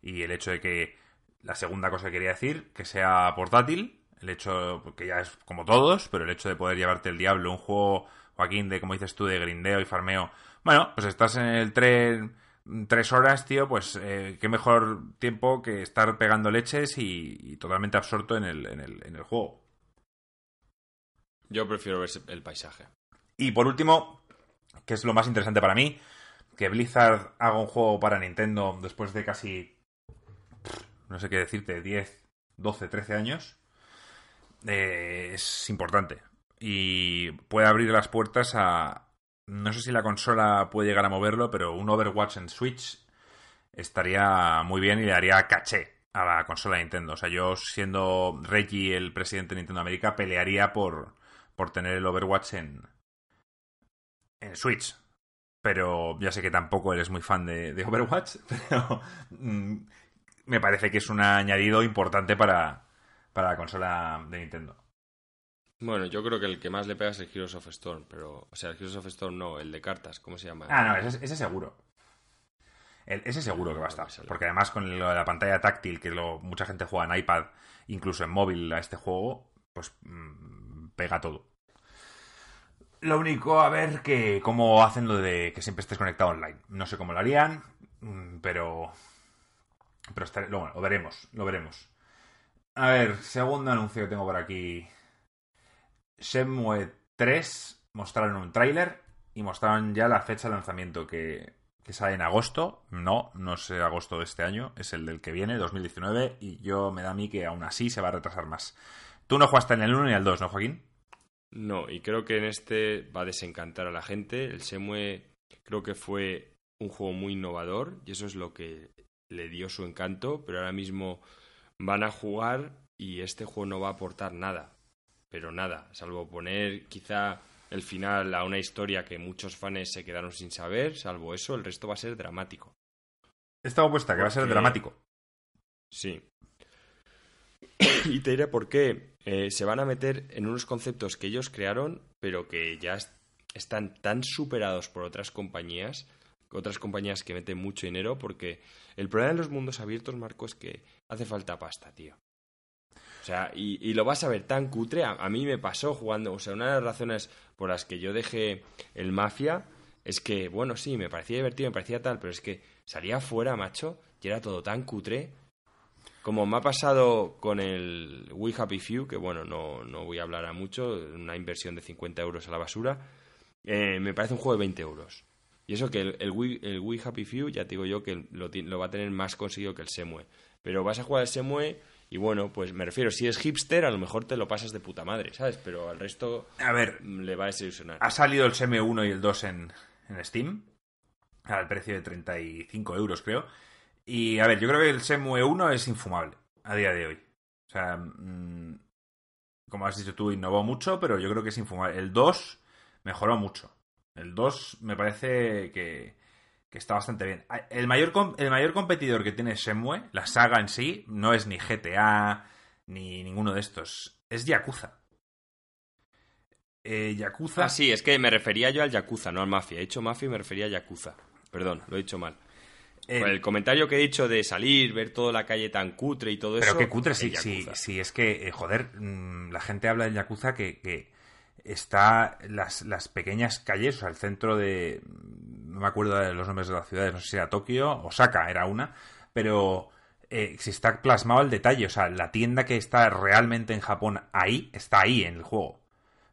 Y el hecho de que la segunda cosa que quería decir, que sea portátil, el hecho que ya es como todos, pero el hecho de poder llevarte el Diablo, un juego, Joaquín, de como dices tú, de grindeo y farmeo bueno, pues estás en el tren tres horas, tío, pues eh, qué mejor tiempo que estar pegando leches y, totalmente absorto en el, en, el, en el juego. Yo prefiero ver el paisaje. Y por último, que es lo más interesante para mí, que Blizzard haga un juego para Nintendo después de casi, no sé qué decirte, 10, 12, 13 años, eh, es importante. Y puede abrir las puertas a, no sé si la consola puede llegar a moverlo, pero un Overwatch en Switch estaría muy bien y le daría caché a la consola de Nintendo. O sea, yo siendo Reggie el presidente de Nintendo América, pelearía por, por tener el Overwatch en, en Switch. Pero ya sé que tampoco eres muy fan de, de Overwatch, pero mm, me parece que es un añadido importante para, para la consola de Nintendo. Bueno, yo creo que el que más le pega es el Heroes of Storm, pero. O sea, el Heroes of Storm no, el de cartas, ¿cómo se llama? Ah, no, ese, seguro. ese seguro que va a estar. Porque además con lo de la pantalla táctil, que lo, mucha gente juega en iPad, incluso en móvil a este juego, pues mm, pega todo. Lo único, a ver que cómo hacen lo de que siempre estés conectado online. No sé cómo lo harían, mm, pero. Pero bueno, lo veremos, lo veremos. A ver, segundo anuncio que tengo por aquí. Shenmue 3 mostraron un tráiler y mostraron ya la fecha de lanzamiento que, sale en agosto. No, no es agosto de este año, es el del que viene, 2019, y yo me da a mí que aún así se va a retrasar más. Tú no jugaste en el 1 ni el 2, ¿no, Joaquín? No, y creo que en este va a desencantar a la gente. El Shenmue creo que fue un juego muy innovador y eso es lo que le dio su encanto, pero ahora mismo van a jugar y este juego no va a aportar nada pero nada, salvo poner quizá el final a una historia que muchos fans se quedaron sin saber, salvo eso, el resto va a ser dramático. Esta opuesta, que va a ser dramático. Sí. y te diré por qué. Eh, se van a meter en unos conceptos que ellos crearon, pero que ya están tan superados por otras compañías, otras compañías que meten mucho dinero, porque el problema de los mundos abiertos, Marco, es que hace falta pasta, tío. O sea, y, lo vas a ver tan cutre. A, mí me pasó jugando. O sea, una de las razones por las que yo dejé el Mafia es que, bueno, sí, me parecía divertido, me parecía tal, pero es que salía afuera, macho, y era todo tan cutre. Como me ha pasado con el We Happy Few, que bueno, no, no voy a hablar a mucho, una inversión de 50 euros a la basura, eh, me parece un juego de 20 euros. Y eso que el, el, We, Happy Few, ya te digo yo que lo, lo, va a tener más conseguido que el Semue. Pero vas a jugar el Semue y bueno, pues me refiero, si es hipster, a lo mejor te lo pasas de puta madre, ¿sabes? Pero al resto a ver, le va a desilusionar. Ha salido el SM1 y el 2 en, en Steam, al precio de 35 euros, creo. Y a ver, yo creo que el SEMUE 1 es infumable a día de hoy. O sea, mm, como has dicho tú, innovó mucho, pero yo creo que es infumable. El 2 mejoró mucho. El 2 me parece que, que está bastante bien. Ah, el mayor, el mayor competidor que tiene Shenmue, la saga en sí, no es ni GTA ni ninguno de estos. Es Yakuza. Eh, Yakuza. Ah, sí, es que me refería yo al Yakuza, no al Mafia. He dicho Mafia y me refería a Yakuza. Perdón, lo he dicho mal. Eh, el comentario que he dicho de salir, ver toda la calle tan cutre y todo Pero eso. qué cutre, el sí, sí, sí, es que, eh, joder, mm, la gente habla del Yakuza que, que está las, las pequeñas calles, o sea, el centro de... No me acuerdo de los nombres de las ciudades, no sé si era Tokio, Osaka era una, pero eh, si está plasmado el detalle, o sea, la tienda que está realmente en Japón ahí, está ahí en el juego.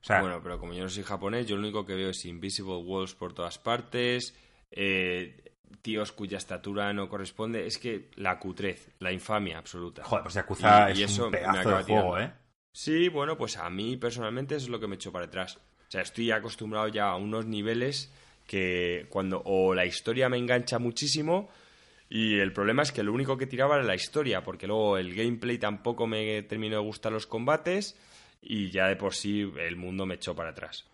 O sea, Bueno, pero como yo no soy japonés, yo lo único que veo es Invisible Walls por todas partes, eh, tíos cuya estatura no corresponde. Es que la cutrez, la infamia absoluta. joder, pues Yakuza Y- y es eso un pedazo de juego, tirando. ¿eh? Sí, bueno, pues a mí personalmente eso es lo que me echó para atrás. O sea, estoy acostumbrado ya a unos niveles que cuando o la historia me engancha muchísimo y el problema es que lo único que tiraba era la historia, porque luego el gameplay tampoco me terminó de gustar los combates y ya de por sí el mundo me echó para atrás.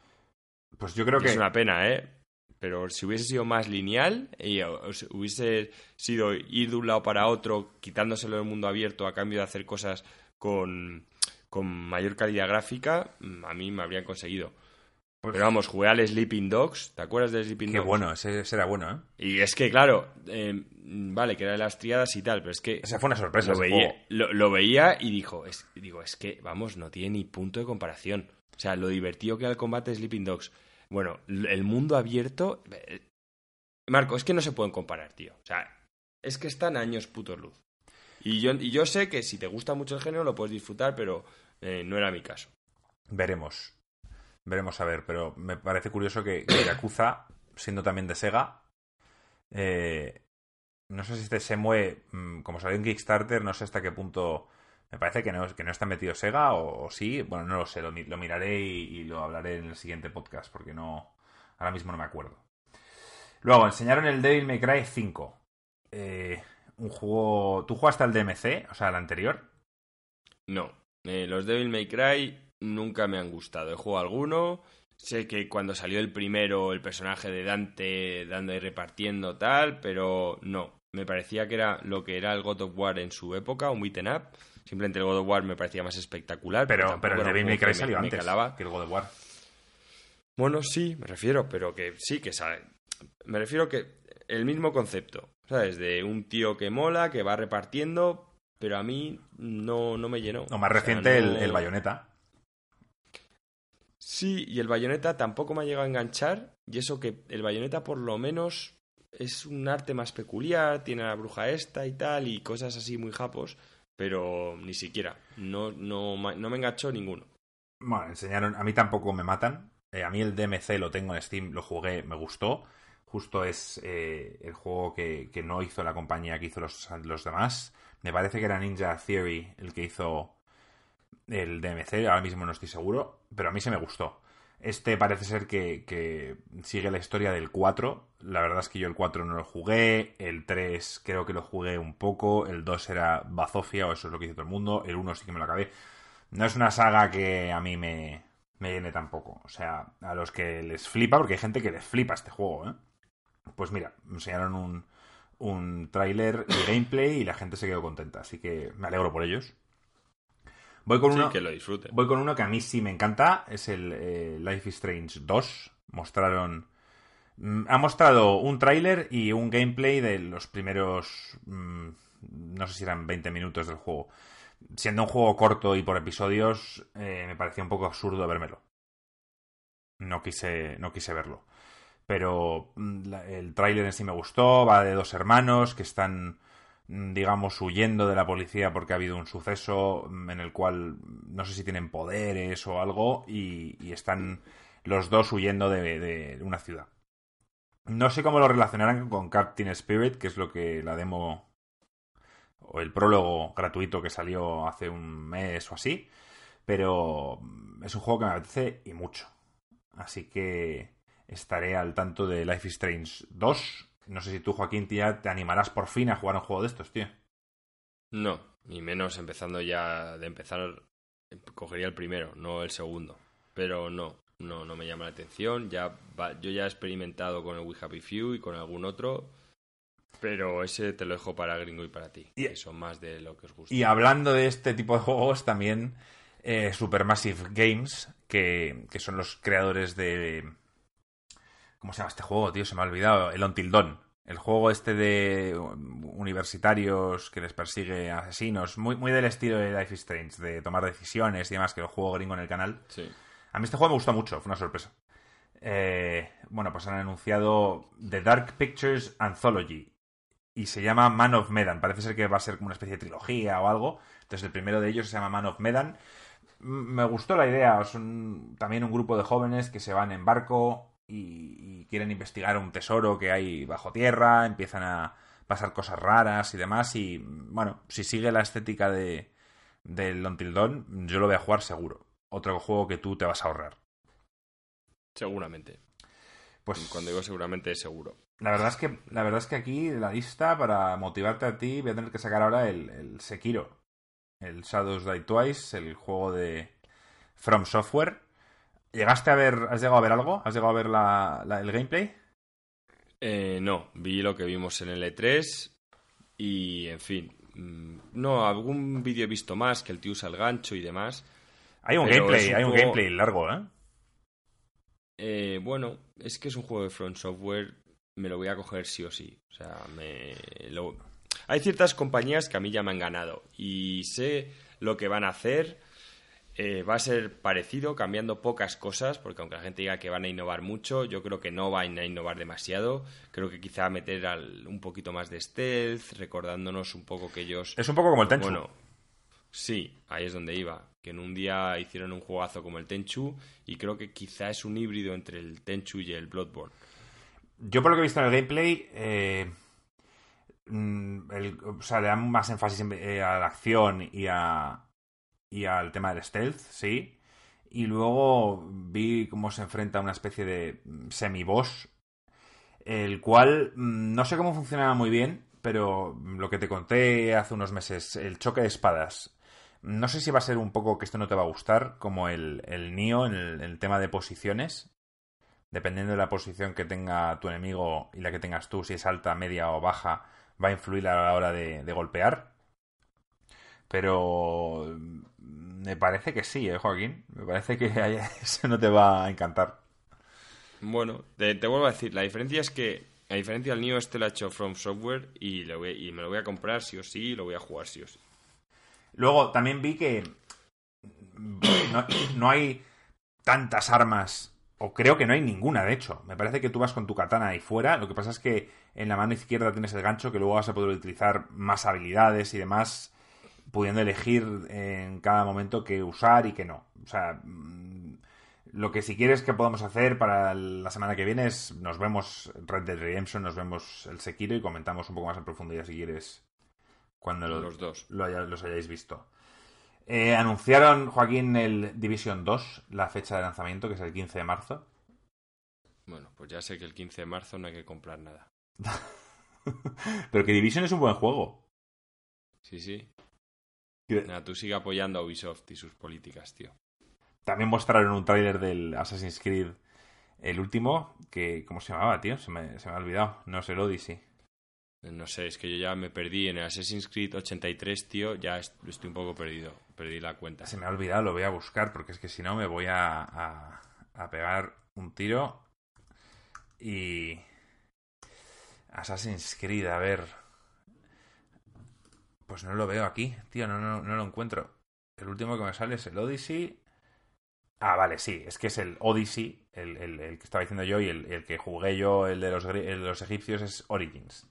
Pues yo creo Y que... Es una pena, ¿eh? Pero si hubiese sido más lineal y hubiese sido ir de un lado para otro, quitándoselo del mundo abierto a cambio de hacer cosas con, con mayor calidad gráfica, mm, a mí me habrían conseguido. pues, Pero vamos, jugué al Sleeping Dogs, ¿te acuerdas del Sleeping Qué Dogs? bueno, ese, ese era bueno, ¿eh? Y es que, claro, eh, vale, que era de las triadas y tal, pero es que Esa fue una sorpresa. lo veía, lo, lo veía y dijo, es, digo, es que, vamos, no tiene ni punto de comparación. O sea, lo divertido que era el combate de Sleeping Dogs. Bueno, el mundo abierto... eh, Marco, es que no se pueden comparar, tío. O sea, es que están años putos luz. Y yo, y yo sé que si te gusta mucho el género lo puedes disfrutar, pero eh, no era mi caso. Veremos. Veremos a ver, pero me parece curioso que, que Yakuza, siendo también de Sega, eh, no sé si este se mueve, mm, como salió en Kickstarter, no sé hasta qué punto. Me parece que no, que no está metido Sega, o, sí. Bueno, no lo sé, lo, mi- lo miraré y, lo hablaré en el siguiente podcast, porque no. Ahora mismo no me acuerdo. Luego, enseñaron el Devil May Cry 5. Eh, un juego. ¿Tú jugaste al DMC? O sea, el anterior. No, eh, los Devil May Cry nunca me han gustado. He jugado alguno. Sé que cuando salió el primero, el personaje de Dante dando y repartiendo tal, pero no. Me parecía que era lo que era el God of War en su época, un beaten up. Simplemente el God of War me parecía más espectacular. Pero, pero el Devil May Cry salió me- antes calaba. que el God of War. Bueno, sí, me refiero, pero que sí, que sale. Me refiero que el mismo concepto, ¿sabes? De un tío que mola, que va repartiendo, pero a mí no, no me llenó. O más O reciente, el, no- el Bayonetta. Sí, y el bayoneta tampoco me ha llegado a enganchar. Y eso que el bayoneta por lo menos es un arte más peculiar, tiene a la bruja esta y tal, y cosas así muy japos, pero ni siquiera. No, no, no me enganchó ninguno. Bueno, enseñaron. A mí tampoco me matan. Eh, a mí el DMC lo tengo en Steam, lo jugué, me gustó. Justo es eh, el juego que, que no hizo la compañía que hizo los, los demás. Me parece que era Ninja Theory el que hizo el DMC, ahora mismo no estoy seguro, pero a mí se me gustó. Este parece ser que, sigue la historia del 4. La verdad es que yo el 4 no lo jugué. El 3 creo que lo jugué un poco. El 2 era Bazofia, o eso es lo que dice todo el mundo. El 1 sí que me lo acabé. No es una saga que a mí me, me llene tampoco. O sea, a los que les flipa, porque hay gente que les flipa este juego, ¿eh? Pues mira, me enseñaron un, un tráiler y gameplay y la gente se quedó contenta. Así que me alegro por ellos. Voy con Sí, uno. que lo disfruten. Voy con uno que a mí sí me encanta, es el eh, Life is Strange 2. Mostraron... mm, ha mostrado un tráiler y un gameplay de los primeros... mm, no sé si eran 20 minutos del juego. Siendo un juego corto y por episodios, eh, me parecía un poco absurdo vérmelo. No quise, no quise verlo. Pero mm, la- el tráiler en sí me gustó, va de dos hermanos que están digamos, huyendo de la policía porque ha habido un suceso en el cual no sé si tienen poderes o algo y, están los dos huyendo de, de una ciudad. No sé cómo lo relacionarán con Captain Spirit, que es lo que la demo o el prólogo gratuito que salió hace un mes o así, pero es un juego que me apetece y mucho. Así que estaré al tanto de Life is Strange 2. No sé si tú, Joaquín, tía, te animarás por fin a jugar un juego de estos, tío. No, ni menos empezando ya de empezar, cogería el primero, no el segundo. Pero no, no, no me llama la atención. Ya va- yo ya he experimentado con el We Happy Few y con algún otro, pero ese te lo dejo para Gringo y para ti, Y- que son más de lo que os gusta. Y hablando de este tipo de juegos, también eh, Supermassive Games, que, que son los creadores de... ¿Cómo se llama este juego, tío? Se me ha olvidado. El Until Dawn. El juego este de universitarios que les persigue asesinos, muy, muy del estilo de Life is Strange, de tomar decisiones y demás, que lo juego gringo en el canal. Sí. A mí este juego me gustó mucho, fue una sorpresa. Eh, bueno, pues han anunciado The Dark Pictures Anthology y se llama Man of Medan. Parece ser que va a ser como una especie de trilogía o algo. Entonces el primero de ellos se llama Man of Medan. Me gustó la idea. Son también un grupo de jóvenes que se van en barco y, y quieren investigar un tesoro que hay bajo tierra. Empiezan a pasar cosas raras y demás. Y bueno, si sigue la estética de del Until Dawn, yo lo voy a jugar seguro. Otro juego que tú te vas a ahorrar. Seguramente. Pues Cuando digo seguramente, es seguro. La verdad es que, la verdad es que aquí de la lista, para motivarte a ti, voy a tener que sacar ahora el, el Sekiro. El Shadows Die Twice, el juego de From Software. ¿Llegaste a ver, has llegado a ver algo? ¿Has llegado a ver la, la- el gameplay? Eh, no, vi lo que vimos en el E3 y, en fin, mm, no, algún vídeo he visto más que el tío usa el gancho y demás. Hay un gameplay, un hay un gameplay largo, ¿eh? Eh, bueno, es que es un juego de Front Software, me lo voy a coger sí o sí. O sea, me lo... Hay ciertas compañías que a mí ya me han ganado y sé lo que van a hacer. Eh, va a ser parecido, cambiando pocas cosas, porque aunque la gente diga que van a innovar mucho, yo creo que no van a innovar demasiado. Creo que quizá meter al- un poquito más de stealth, recordándonos un poco que ellos... Es un poco como el Tenchu. Bueno, sí, ahí es donde iba. Que en un día hicieron un juegazo como el Tenchu y creo que quizá es un híbrido entre el Tenchu y el Bloodborne. Yo por lo que he visto en el gameplay, eh, mm, el- o sea, le dan más énfasis eh, a la acción y a y al tema del stealth, sí. Y luego vi cómo se enfrenta a una especie de mm, semi-boss, el cual mm, no sé cómo funcionaba muy bien, pero lo que te conté hace unos meses, el choque de espadas. No sé si va a ser un poco que esto no te va a gustar, como el, el Nio en el, tema de posiciones dependiendo de la posición que tenga tu enemigo y la que tengas tú, si es alta, media o baja, va a influir a la hora de golpear. Pero me parece que sí, ¿eh, Joaquín? Me parece que eso no te va a encantar. Bueno, te, te vuelvo a decir, la diferencia es que, a diferencia del Neo, este lo ha hecho From Software y, lo voy- y me lo voy a comprar sí o sí y lo voy a jugar sí o sí. Luego también vi que no, no hay tantas armas, o creo que no hay ninguna, de hecho. Me parece que tú vas con tu katana ahí fuera. Lo que pasa es que en la mano izquierda tienes el gancho que luego vas a poder utilizar más habilidades y demás, pudiendo elegir en cada momento qué usar y qué no. O sea, mm, lo que si quieres que podamos hacer para la semana que viene es nos vemos Red Dead Redemption, nos vemos el Sekiro y comentamos un poco más en profundidad si quieres cuando lo- Los dos. lo haya- los hayáis visto. Eh, anunciaron, Joaquín, el Division 2, la fecha de lanzamiento, que es el 15 de marzo. Bueno, pues ya sé que el 15 de marzo no hay que comprar nada. Pero que Division es un buen juego. Sí, sí. Nada, tú sigue apoyando a Ubisoft y sus políticas, tío. También mostraron un tráiler del Assassin's Creed, el último, que, ¿cómo se llamaba, tío? Se me, se me ha olvidado. No es el Odyssey. No sé, es que yo ya me perdí en el Assassin's Creed 83, tío, ya est- estoy un poco perdido. Perdí la cuenta. Se me ha olvidado, lo voy a buscar, porque es que si no me voy a, a, a pegar un tiro. Y... Assassin's Creed, a ver... Pues no lo veo aquí, tío, no, no, no lo encuentro. El último que me sale es el Odyssey. Ah, vale, sí, es que es el Odyssey, el, el- el que estaba diciendo yo, y el, el que jugué yo, el de los, el de los egipcios, es Origins.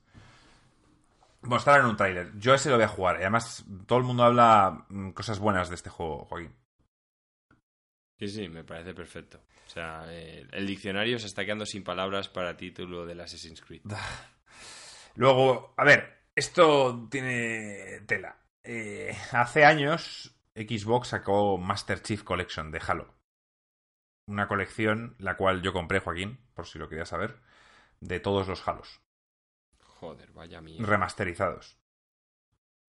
Mostraron un tráiler. Yo ese lo voy a jugar. Y además, todo el mundo habla mm, cosas buenas de este juego, Joaquín. Sí, sí, me parece perfecto. O sea, eh, el diccionario se está quedando sin palabras para título del Assassin's Creed. Luego, a ver, esto tiene tela. Eh, hace años, Xbox sacó Master Chief Collection de Halo. Una colección, la cual yo compré, Joaquín, por si lo querías saber, de todos los Halos, Joder, vaya mierda. remasterizados.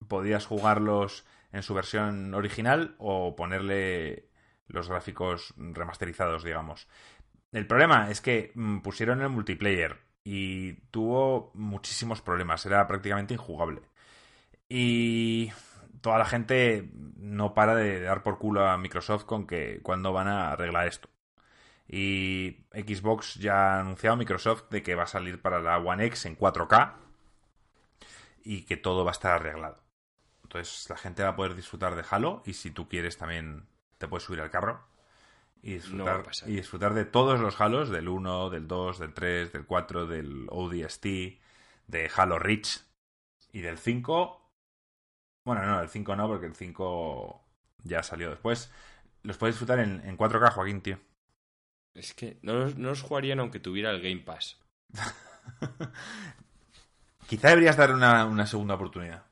Podías jugarlos en su versión original o ponerle los gráficos remasterizados, digamos. El problema es que mm, pusieron el multiplayer y tuvo muchísimos problemas, era prácticamente injugable. Y toda la gente no para de dar por culo a Microsoft con que cuándo van a arreglar esto. Y Xbox ya ha anunciado Microsoft de que va a salir para la One X en 4K y que todo va a estar arreglado. Entonces la gente va a poder disfrutar de Halo y si tú quieres también te puedes subir al carro y disfrutar, y disfrutar de todos los Halos, del 1, del 2, del 3, del 4, del ODST, de Halo Reach y del 5. Bueno, no, el 5 no, porque el 5 ya salió después. Los puedes disfrutar en, en 4K, Joaquín, tío. Es que no, no los jugarían aunque tuviera el Game Pass. Quizá deberías dar una, una segunda oportunidad.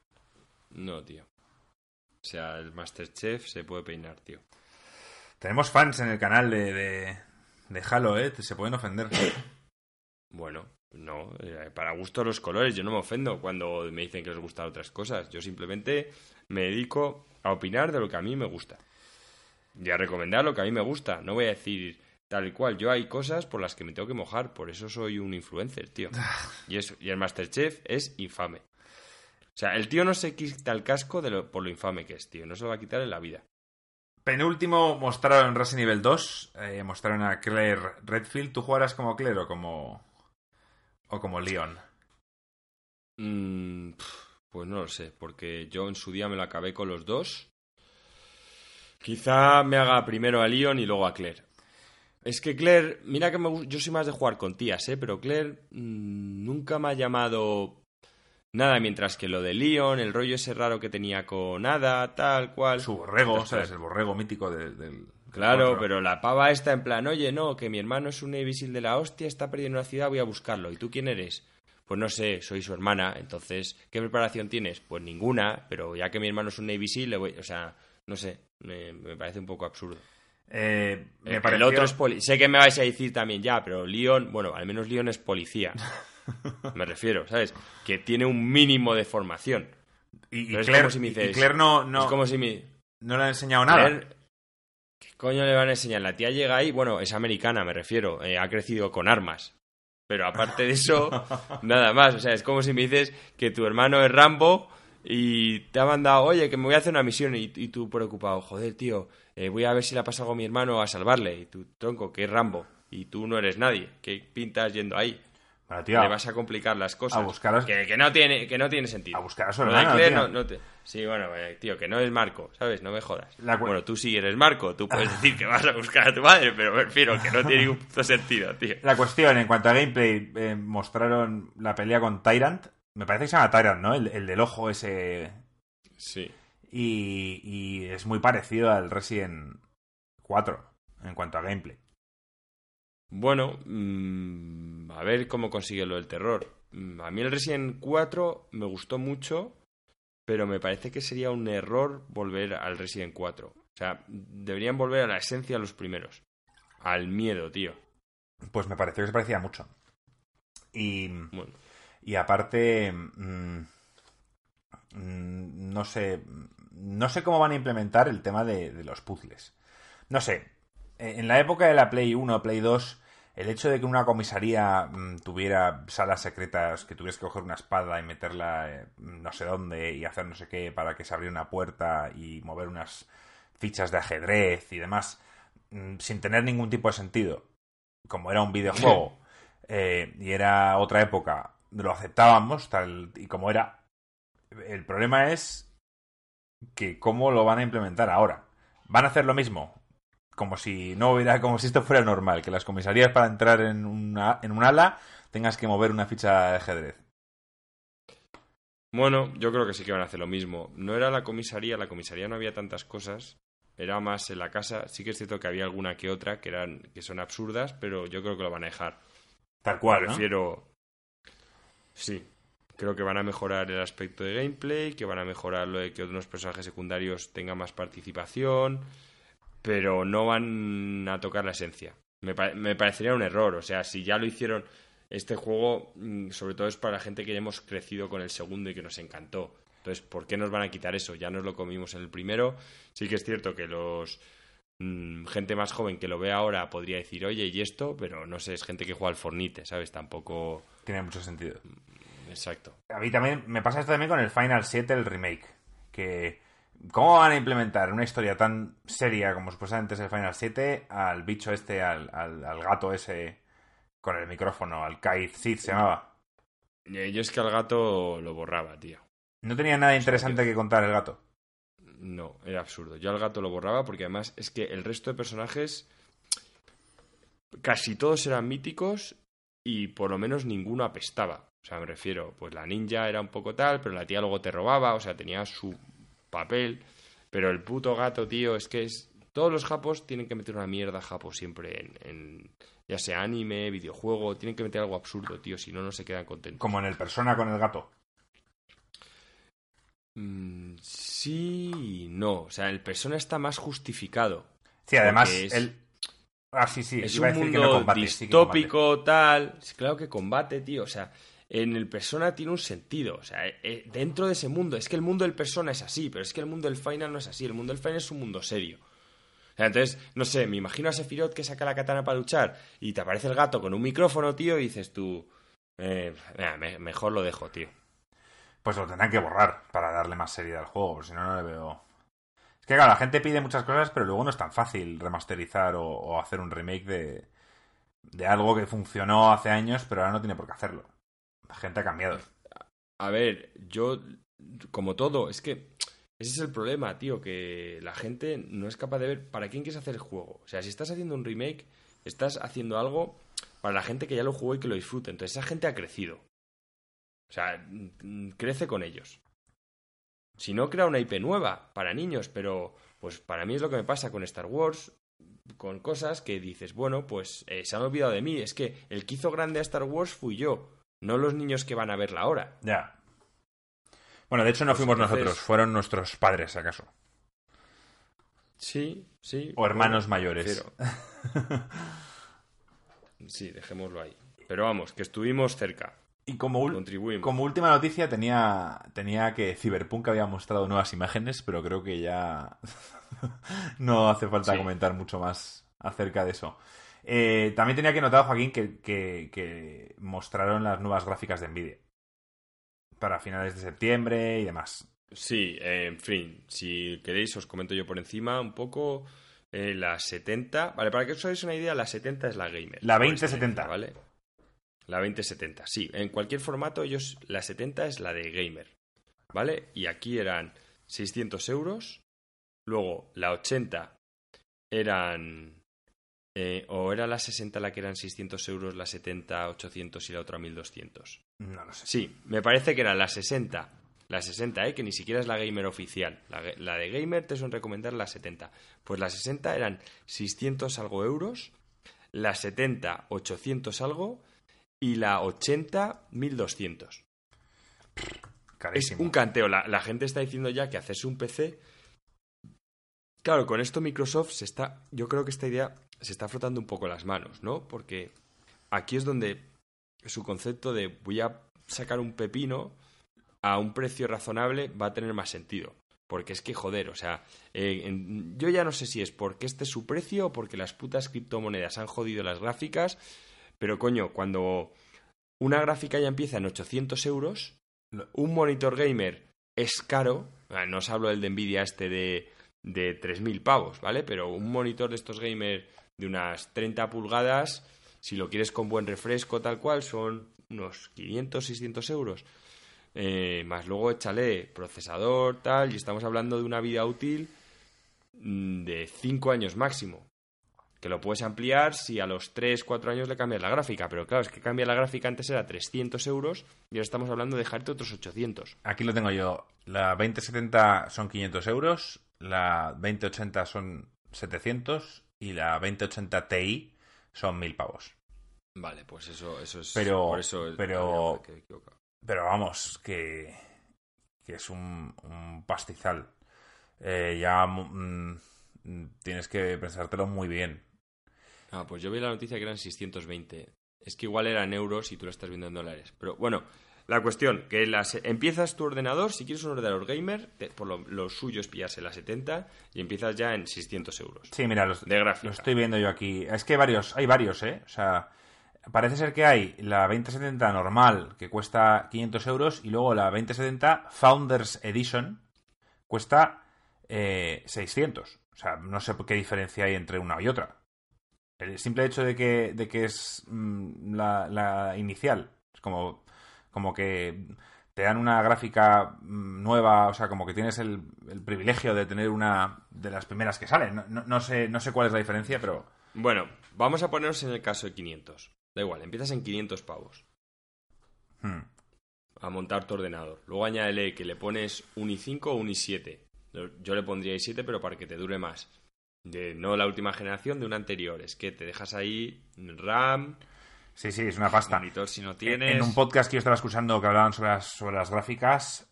No, tío. O sea, el Masterchef se puede peinar, tío. Tenemos fans en el canal de, de, de Halo, ¿eh? Se pueden ofender. Bueno, no. eh, Para gusto los colores. Yo no me ofendo cuando me dicen que les gustan otras cosas. Yo simplemente me dedico a opinar de lo que a mí me gusta. Y a recomendar lo que a mí me gusta. No voy a decir tal y cual. Yo hay cosas por las que me tengo que mojar. Por eso soy un influencer, tío. Y, eso, y el Masterchef es infame. O sea, el tío no se quita el casco de lo- por lo infame que es, tío. No se lo va a quitar en la vida. Penúltimo mostraron Resident Evil 2. eh, mostraron a Claire Redfield. ¿Tú jugarás como Claire o como. o como Leon? Mm, pues no lo sé, porque yo en su día me lo acabé con los dos. Quizá me haga primero a Leon y luego a Claire. Es que Claire, mira que me, yo soy más de jugar con tías, ¿eh? Pero Claire mm, nunca me ha llamado nada, mientras que lo de Leon, el rollo ese raro que tenía con Ada, tal cual. Su borrego, Ostras, ¿sabes? El borrego mítico de- del. Claro, pero la pava está en plan, oye, no, que mi hermano es un Seal de la hostia, está perdido en una ciudad, voy a buscarlo. ¿Y tú quién eres? Pues no sé, soy su hermana, entonces, ¿qué preparación tienes? Pues ninguna, pero ya que mi hermano es un Navy Seal, le voy, o sea, no sé, me, me parece un poco absurdo. Eh, me el, pareció- otro es poli sé que me vais a decir también ya, pero Leon, bueno, al menos Leon es policía. me refiero, ¿sabes? Que tiene un mínimo de formación. Y, y es Claire, como si me y dices- Claire no, no, Es como si mi... no le ha enseñado nada. Claire, ¿Qué coño le van a enseñar? La tía llega ahí, bueno, es americana, me refiero, eh, ha crecido con armas. Pero aparte de eso, nada más. O sea, es como si me dices que tu hermano es Rambo y te ha mandado, oye, que me voy a hacer una misión y, y tú preocupado, joder, tío, eh, voy a ver si le pasa algo a mi hermano a salvarle. Y tu tronco, que es Rambo, y tú no eres nadie. ¿Qué pintas yendo ahí? Bueno, tío, Le vas a complicar las cosas. a buscar a- que, que no tiene, que no tiene sentido. a buscar a su Lo de hermano, Claire tío. no- no te- Sí, bueno, eh, tío, que no es Marco, ¿sabes? No me jodas. La Bueno, tú sí eres Marco, tú puedes decir que vas a buscar a tu madre, pero me refiero que no tiene ningún sentido, tío. La cuestión, en cuanto a gameplay, eh, mostraron la pelea con Tyrant. Me parece que se llama Tyrant, ¿no? El, el del ojo ese. Sí. Y, y es muy parecido al Resident 4 en cuanto a gameplay. Bueno, mm, a ver cómo consigue lo del terror. Mm, A mí el Resident 4 me gustó mucho, pero me parece que sería un error volver al Resident 4. O sea, deberían volver a la esencia de los primeros. Al miedo, tío. Pues me pareció que se parecía mucho. Y, Bueno, y aparte, mm, no sé, no sé cómo van a implementar el tema de, de los puzzles. No sé, en la época de la Play 1, Play 2, el hecho de que una comisaría mm, tuviera salas secretas, que tuvieras que coger una espada y meterla eh, no sé dónde y hacer no sé qué para que se abriera una puerta y mover unas fichas de ajedrez y demás, mm, sin tener ningún tipo de sentido, como era un videojuego eh, y era otra época, lo aceptábamos tal y como era. El problema es que cómo lo van a implementar ahora. ¿Van a hacer lo mismo? Como si no hubiera, como si esto fuera normal, que las comisarías para entrar en una, en un ala tengas que mover una ficha de ajedrez. Bueno, yo creo que sí que van a hacer lo mismo. No era la comisaría, la comisaría no había tantas cosas. Era más en la casa. Sí que es cierto que había alguna que otra que eran que son absurdas, pero yo creo que lo van a dejar. Tal cual, ¿no? Prefiero. Sí. Creo que van a mejorar el aspecto de gameplay, que van a mejorar lo de que otros personajes secundarios tengan más participación, pero no van a tocar la esencia. Me, me parecería un error. O sea, si ya lo hicieron. Este juego, mm, sobre todo, es para la gente que ya hemos crecido con el segundo y que nos encantó. Entonces, ¿por qué nos van a quitar eso? Ya nos lo comimos en el primero. Sí que es cierto que los mm, gente más joven que lo ve ahora podría decir, oye, ¿y esto? Pero no sé, es gente que juega al Fornite, ¿sabes? Tampoco. Tiene mucho sentido. Exacto. A mí también me pasa esto también con el Final 7, el remake. Que ¿Cómo van a implementar una historia tan seria como supuestamente es el Final 7 al bicho este, al, al, al gato ese con el micrófono, al Kaith Sith se llamaba? Yo es que al gato lo borraba, tío. No tenía nada interesante que contar el gato. No, era absurdo. Yo al gato lo borraba porque además es que el resto de personajes casi todos eran míticos y por lo menos ninguno apestaba. O sea, me refiero, pues la ninja era un poco tal, pero la tía luego te robaba, o sea, tenía su papel. Pero el puto gato, tío, es que es... Todos los japos tienen que meter una mierda japo siempre en, en- ya sea anime, videojuego, tienen que meter algo absurdo, tío, si no, no se quedan contentos. Como en el Persona con el gato. Mm, sí no. O sea, el persona está más justificado. Sí, además, es- el... Ah, sí, sí. es iba a un decir mundo que no combate, sí que combate. distópico, tal. Sí, Claro que combate, tío. O sea, en el persona tiene un sentido. O sea, eh, eh, dentro de ese mundo. Es que el mundo del persona es así, pero es que el mundo del final no es así. El mundo del final es un mundo serio. O sea, entonces, no sé, me imagino a Sephiroth que saca la katana para luchar y te aparece el gato con un micrófono, tío, y dices tú. eh, mejor lo dejo, tío. Pues lo tendrán que borrar para darle más seriedad al juego, si no, no le veo. Es que, claro, la gente pide muchas cosas, pero luego no es tan fácil remasterizar o, o hacer un remake de, de algo que funcionó hace años, pero ahora no tiene por qué hacerlo. La gente ha cambiado. A ver, yo, como todo, es que ese es el problema, tío, que la gente no es capaz de ver para quién quieres hacer el juego. O sea, si estás haciendo un remake, estás haciendo algo para la gente que ya lo jugó y que lo disfrute. Entonces, esa gente ha crecido. O sea, crece con ellos. Si no, crea una IP nueva para niños, pero pues para mí es lo que me pasa con Star Wars, con cosas que dices, bueno, pues eh, se han olvidado de mí. Es que el que hizo grande a Star Wars fui yo, no los niños que van a verla ahora. Ya. Bueno, de hecho no Pues fuimos entonces- nosotros, fueron nuestros padres, acaso. Sí, sí. O hermanos Bueno, mayores. pero- Sí, dejémoslo ahí. Pero vamos, que estuvimos cerca. Y como, como última noticia tenía, tenía que Cyberpunk había mostrado nuevas imágenes, pero creo que ya no hace falta Sí. comentar mucho más acerca de eso. Eh, también tenía que notar, Joaquín, que, que- que mostraron las nuevas gráficas de Nvidia para finales de septiembre y demás. Sí, eh, en fin, si queréis os comento yo por encima un poco eh, la 70. Vale, para que os hagáis una idea, la 70 es la gamer. La por 2070. excelencia, ¿Vale? La 2070, sí. En cualquier formato, ellos, la 70 es la de gamer. ¿Vale? Y aquí eran 600 euros. Luego, la 80 eran... eh, o era la 60 la que eran 600 euros, la 70 800 y la otra 1200. No lo sé. Sí, me parece que era la 60. La 60, ¿eh? Que ni siquiera es la gamer oficial. La, de gamer te suelen recomendar la 70. Pues la 60 eran 600 algo euros. La 70, 800 algo. Y la 80, 1200. Es Carísimo. un canteo. La, la gente está diciendo ya que hacerse un PC. Claro, con esto Microsoft se está. Yo creo que esta idea se está frotando un poco las manos, ¿no? Porque aquí es donde su concepto de voy a sacar un pepino a un precio razonable va a tener más sentido. Porque es que, joder, o sea, eh, en- yo ya no sé si es porque este es su precio o porque las putas criptomonedas han jodido las gráficas, pero coño, cuando una gráfica ya empieza en 800 euros, un monitor gamer es caro, no os hablo del de Nvidia este de, de 3.000 pavos, ¿vale? Pero un monitor de estos gamer de unas 30 pulgadas, si lo quieres con buen refresco tal cual, son unos 500, 600 euros. Eh, más luego échale procesador, tal, y estamos hablando de una vida útil mm, de 5 años máximo. Que lo puedes ampliar si a los 3, 4 años le cambias la gráfica. Pero claro, es que cambia la gráfica antes era 300 euros y ahora estamos hablando de dejarte otros 800. Aquí lo tengo yo. La 2070 son 500 euros, la 2080 son 700 y la 2080 Ti son 1000 pavos. Vale, pues eso, eso es. Pero- por eso pero- que. Pero vamos, que, que es un, un pastizal. Eh, ya mm, tienes que pensártelo muy bien. Ah, pues yo vi la noticia que eran 620. Es que igual eran euros y tú lo estás viendo en dólares. Pero bueno, la cuestión, que las, empiezas tu ordenador, si quieres un ordenador gamer, te- por lo, lo suyo es pillarse la 70 y empiezas ya en 600 euros. Sí, mira, los, De gráfica. lo estoy viendo yo aquí. Es que hay varios, hay varios, ¿eh? O sea, parece ser que hay la 2070 normal, que cuesta 500 euros, y luego la 2070 Founders Edition cuesta eh, 600. O sea, no sé qué diferencia hay entre una y otra. El simple hecho de que, de que es mm, la, la inicial, es como, como que te dan una gráfica mm, nueva, o sea, como que tienes el, el privilegio de tener una de las primeras que salen. No, no- no sé, no sé cuál es la diferencia, pero... Bueno, vamos a ponernos en el caso de 500. Da igual, empiezas en 500 pavos hmm. a montar tu ordenador. Luego añádele que le pones un i5 o un i7. Yo le pondría i7, pero para que te dure más. De no la última generación, de una anterior. Es que te dejas ahí RAM, Sí, sí, es una pasta. monitor si no En- tienes. En un podcast que yo estaba escuchando que hablaban sobre las, sobre las gráficas,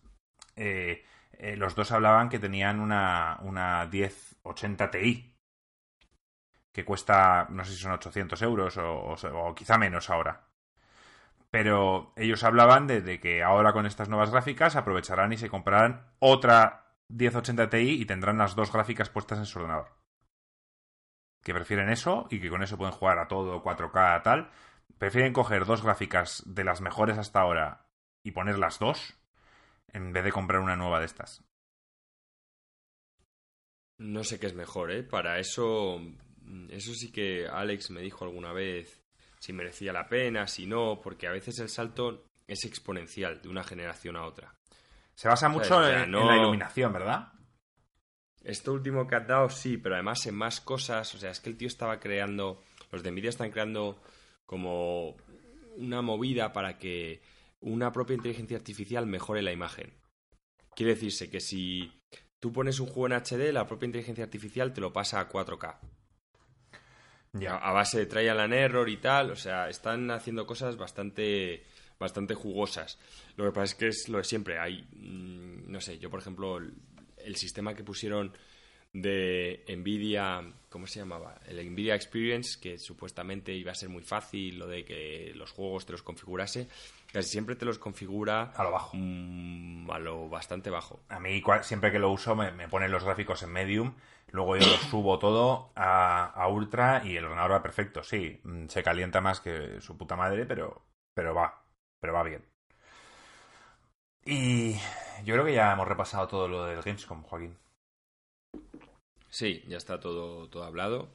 eh, eh, los dos hablaban que tenían una, una 1080 Ti, que cuesta, no sé si son 800 euros o, o- o quizá menos ahora. Pero ellos hablaban de, de que ahora con estas nuevas gráficas aprovecharán y se comprarán otra 1080 Ti y tendrán las dos gráficas puestas en su ordenador. Que prefieren eso y que con eso pueden jugar a todo 4K tal. Prefieren coger dos gráficas de las mejores hasta ahora y poner las dos en vez de comprar una nueva de estas. No sé qué es mejor, ¿eh? Para eso. Eso sí que Alex me dijo alguna vez si merecía la pena, si no, porque a veces el salto es exponencial de una generación a otra. Se basa mucho o sea, en, la iluminación, ¿verdad? Esto último que has dado, sí, pero además en más cosas. O sea, es que el tío estaba creando. Los de Nvidia están creando como una movida para que una propia inteligencia artificial mejore la imagen. Quiere decirse que si tú pones un juego en HD, la propia inteligencia artificial te lo pasa a 4K. A, a base de trial and error y tal. O sea, están haciendo cosas bastante bastante jugosas. Lo que pasa es que es lo de siempre. Hay, mm, no sé, yo por ejemplo, el, el sistema que pusieron de Nvidia, ¿cómo se llamaba? El Nvidia Experience, que supuestamente iba a ser muy fácil, lo de que los juegos te los configurase, casi siempre te los configura A lo bajo. mm, a lo bastante bajo. A mí siempre que lo uso me, me ponen los gráficos en medium, luego yo lo subo todo a, a ultra y el ordenador va perfecto. Sí, mm, se calienta más que su puta madre, pero, pero va, pero va bien. Y yo creo que ya hemos repasado todo lo del Gamescom, Joaquín. Sí, ya está todo, todo hablado.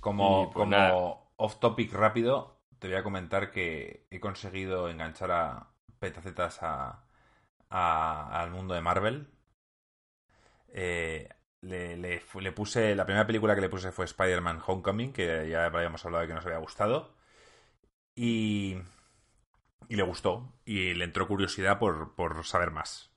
Como, pues, como nada. off topic rápido, te voy a comentar que he conseguido enganchar a petacetas a, a- al mundo de Marvel. Eh, le, le puse, la primera película que le puse fue Spider-Man Homecoming, que ya habíamos hablado de que nos había gustado. Y, y le gustó. Y le entró curiosidad por, por saber más.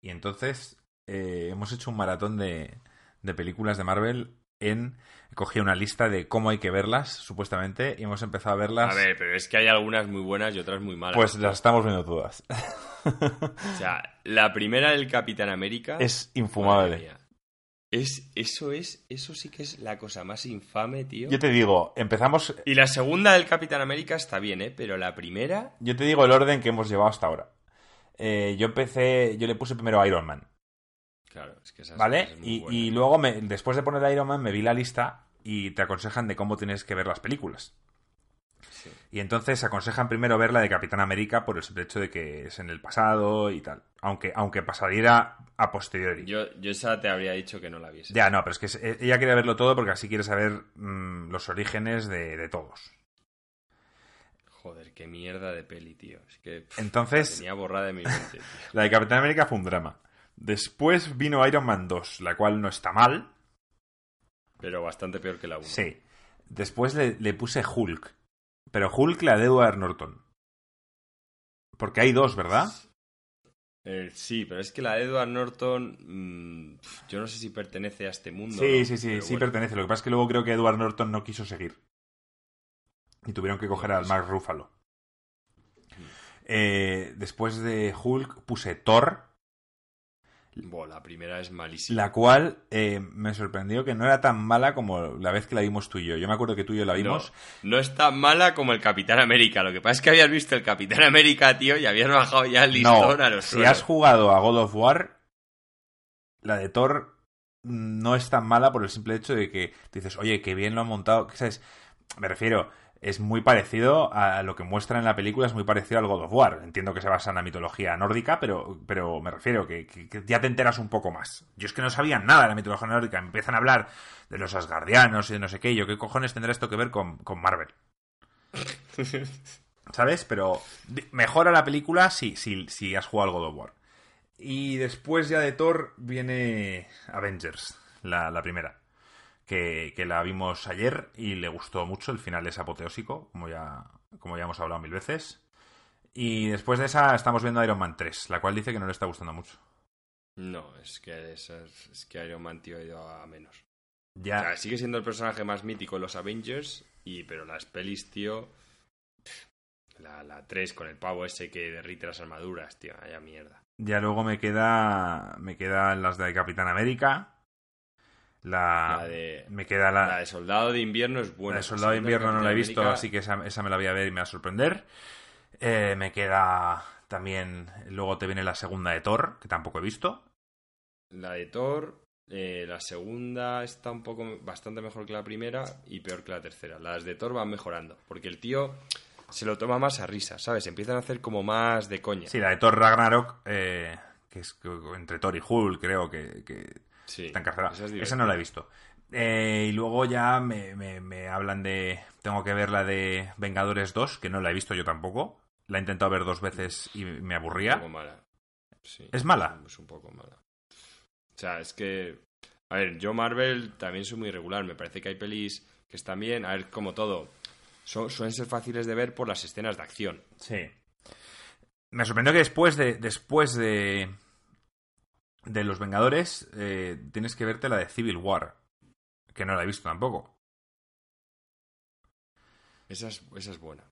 Y entonces eh, hemos hecho un maratón de, de películas de Marvel en... Cogí una lista de cómo hay que verlas, supuestamente, y hemos empezado a verlas. A ver, pero es que hay algunas muy buenas y otras muy malas. pues las estamos viendo todas. O sea, la primera del Capitán América. es infumable. Es, eso es, eso sí que es la cosa más infame, tío. Yo te digo, empezamos... Y la segunda del Capitán América está bien, ¿eh? Pero la primera. Yo te digo el orden que hemos llevado hasta ahora. Eh, yo empecé, yo le puse primero Iron Man, Claro, es que ¿vale? es muy Y, buena. y luego, me- después de poner Iron Man, me vi la lista y te aconsejan de cómo tienes que ver las películas. Sí. Y entonces aconsejan primero ver la de Capitán América por el simple hecho de que es en el pasado y tal. Aunque, aunque pasadiera a posteriori. Yo, yo esa te habría dicho que no la viese. Ya, no, pero es que es- eh, ella quiere verlo todo porque así quiere saber mm, los orígenes de, de todos. Joder, qué mierda de peli, tío. Es que pff, Entonces, tenía borrada de mi mente. tío. la de Capitán América fue un drama. Después vino Iron Man 2, la cual no está mal. Pero bastante peor que la 1. Sí. Después le, le puse Hulk. Pero Hulk la de Edward Norton. Porque hay dos, ¿verdad? Eh, sí, pero es que la de Edward Norton. mm, yo no sé si pertenece a este mundo. Sí, ¿no? sí, sí, Pero sí bueno. pertenece. Lo que pasa es que luego creo que Edward Norton no quiso seguir. Y tuvieron que coger al. Mark Ruffalo. Eh, después de Hulk puse Thor, Buah, la primera es malísima. la cual eh, me sorprendió que no era tan mala como la vez que la vimos tú y yo. Yo me acuerdo que tú y yo la vimos. No, no es tan mala como el Capitán América. Lo que pasa es que habías visto el Capitán América, tío, y habías bajado ya el listón No, a los si suelos. has jugado a God of War, la de Thor no es tan mala por el simple hecho de que dices, oye, qué bien lo han montado. ¿Sabes? Me refiero, es muy parecido a lo que muestra en la película, es muy parecido al God of War. Entiendo que se basa en la mitología nórdica, pero, pero me refiero que, que, ya te enteras un poco más. Yo es que no sabía nada de la mitología nórdica, empiezan a hablar de los asgardianos y de no sé qué, yo qué cojones tendrá esto que ver con, con Marvel. ¿Sabes? Pero mejora la película si, si, si has jugado al God of War. Y después ya de Thor viene Avengers, la, la primera. Que, que, la vimos ayer y le gustó mucho. El final es apoteósico, como ya, como ya hemos hablado mil veces. Y después de esa estamos viendo Iron Man 3, la cual dice que no le está gustando mucho. No, es que, es, es que Iron Man, tío, ha ido a menos. Ya. O sea, sigue siendo el personaje más mítico en los Avengers, y pero las pelis, tío, la, la 3 con el pavo ese que derrite las armaduras, tío, vaya mierda. Ya luego me queda. Me quedan las de Capitán América. La, La de- me queda la, La de Soldado de Invierno es buena. la de Soldado de Invierno no la he visto, América- así que esa, esa me la voy a ver y me va a sorprender. Eh, me queda también. Luego te viene la segunda de Thor, que tampoco he visto. La de Thor, eh, la segunda está un poco bastante mejor que la primera y peor que la tercera. Las de Thor van mejorando, porque el tío se lo toma más a risa, ¿sabes? Empiezan a hacer como más de coña. Sí, la de Thor Ragnarok, eh, que es entre Thor y Hulk, creo que, que Sí, está encarcelada. esa es Esa, divertida. no la he visto. Eh, y luego ya me, me- me hablan de. Tengo que ver la de Vengadores 2, que no la he visto yo tampoco. La he intentado ver dos veces y me Es un aburría. poco mala. Sí, ¿Es mala? Es un poco mala. O sea, es que. A ver, yo Marvel también soy muy irregular. Me parece que hay pelis que están bien. A ver, como todo. Suelen ser fáciles de ver por las escenas de acción. Sí. Me sorprendió que después de. Después de. De los Vengadores. eh, tienes que verte la de Civil War. Que no la he visto tampoco. Esa es, esa es buena.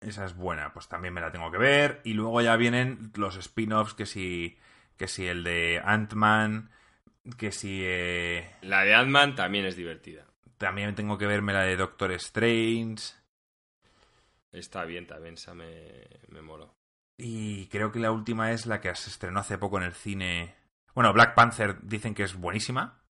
Esa es buena, pues también me la tengo que ver. Y luego ya vienen los spin-offs, que si. Que si el de Ant-Man. Que si. eh, La de Ant-Man también es divertida. también tengo que verme la de Doctor Strange. Está bien, también esa me, me moló. Y creo que la última es la que se estrenó hace poco en el cine. Bueno, Black Panther dicen que es buenísima.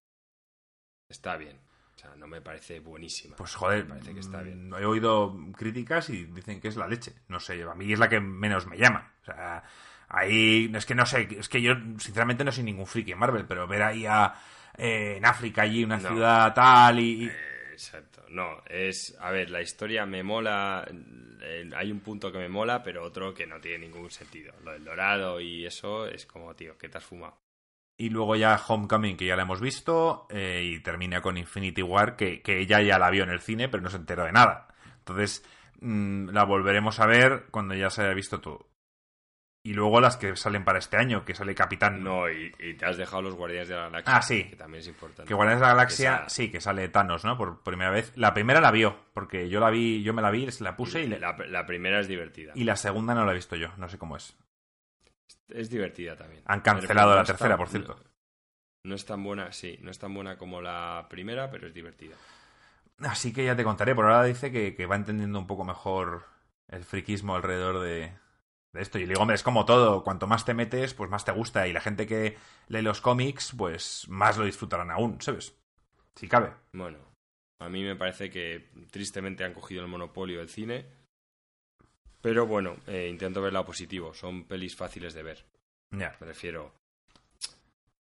Está bien. O sea, no me parece buenísima. Pues joder, Me parece que está bien. mm, He oído críticas y dicen que es la leche. No sé, a mí es la que menos me llama. O sea, ahí es que no sé, es que yo sinceramente no soy ningún friki en Marvel, pero ver ahí a, eh, en África allí una No. ciudad tal y, y- Eh, Exacto. No, es. A ver, la historia me mola. eh, hay un punto que me mola, pero otro que no tiene ningún sentido. Lo del dorado y eso es como, tío, ¿qué te has fumado? Y luego ya Homecoming que ya la hemos visto eh, y termina con Infinity War que, que ella ya la vio en el cine pero no se enteró de nada. Entonces mm, la volveremos a ver cuando ya se haya visto todo. Y luego las que salen para este año, que sale Capitán No, y, y te has dejado los Guardianes de la Galaxia. Ah, sí. Que también es importante. Que Guardianes de la Galaxia, Esa- sí, que sale Thanos, ¿no? Por primera vez. La primera la vio, porque yo la vi, yo me la vi, se la puse y, le- la, la primera es divertida. y la segunda no la he visto yo, no sé cómo es. Es divertida también. Han cancelado la no tercera, tan- por cierto. No, no es tan buena, sí, no es tan buena como la primera, pero es divertida. Así que ya te contaré, por ahora dice que, que va entendiendo un poco mejor el friquismo alrededor de, de esto. Y le digo, hombre, es como todo, cuanto más te metes, pues más te gusta. Y la gente que lee los cómics, pues más lo disfrutarán aún, ¿sabes? Si cabe. Bueno, a mí me parece que tristemente han cogido el monopolio del cine. Pero bueno, eh, intento ver lado positivo. Son pelis fáciles de ver. Ya. Me refiero.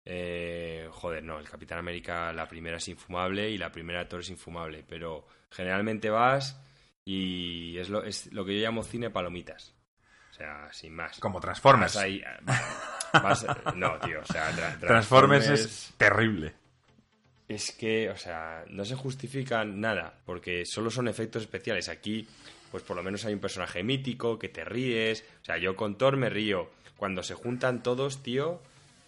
Eh, joder, no, el Capitán América, la primera es infumable y la primera Thor es infumable. Pero generalmente vas y es lo, es lo que yo llamo cine palomitas. O sea, sin más. Como Transformers. Vas ahí, vas- no, tío, o sea, tra- Transformers es terrible. Es que, o sea, no se justifican nada, porque solo son efectos especiales. Aquí, pues por lo menos hay un personaje mítico que te ríes. O sea, yo con Thor me río. Cuando se juntan todos, tío,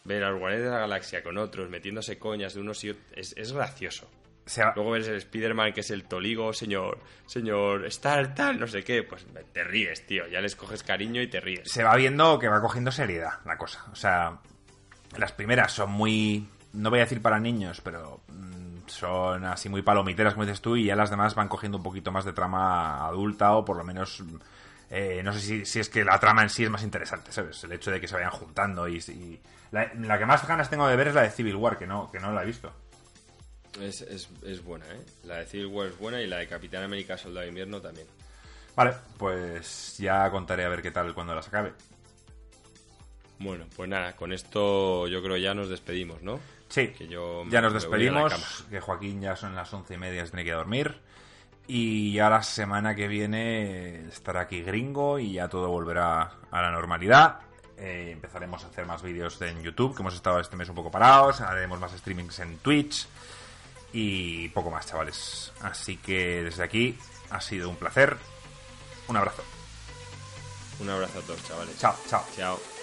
ver a los Guardianes de la Galaxia con otros, metiéndose coñas de unos y otros, es, es gracioso. Luego ves el Spider-Man que es el toligo, señor, señor, Star, tal, no sé qué, pues te ríes, tío. Ya les coges cariño y te ríes. se va viendo que va cogiendo seriedad la cosa. O sea, las primeras son muy. No voy a decir para niños, pero mm, son así muy palomiteras, como dices tú, y ya las demás van cogiendo un poquito más de trama adulta o por lo menos. eh, no sé si, si es que la trama en sí es más interesante, ¿sabes? El hecho de que se vayan juntando y. y- la, la que más ganas tengo de ver es la de Civil War, que no, que no la he visto. Es, es, es buena, ¿eh? La de Civil War es buena y la de Capitán América Soldado de Invierno también. Vale, pues ya contaré a ver qué tal cuando las acabe. Bueno, pues nada, con esto yo creo ya nos despedimos, ¿no? Sí, Que yo ya nos despedimos, que Joaquín ya son las once y media, se tiene que dormir. Y ya la semana que viene estará aquí gringo y ya todo volverá a la normalidad. Eh, empezaremos a hacer más vídeos en YouTube, que hemos estado este mes un poco parados. Haremos más streamings en Twitch. Y poco más, chavales. Así que desde aquí ha sido un placer. Un abrazo. Un abrazo a todos, chavales. Chao, chao. Chao.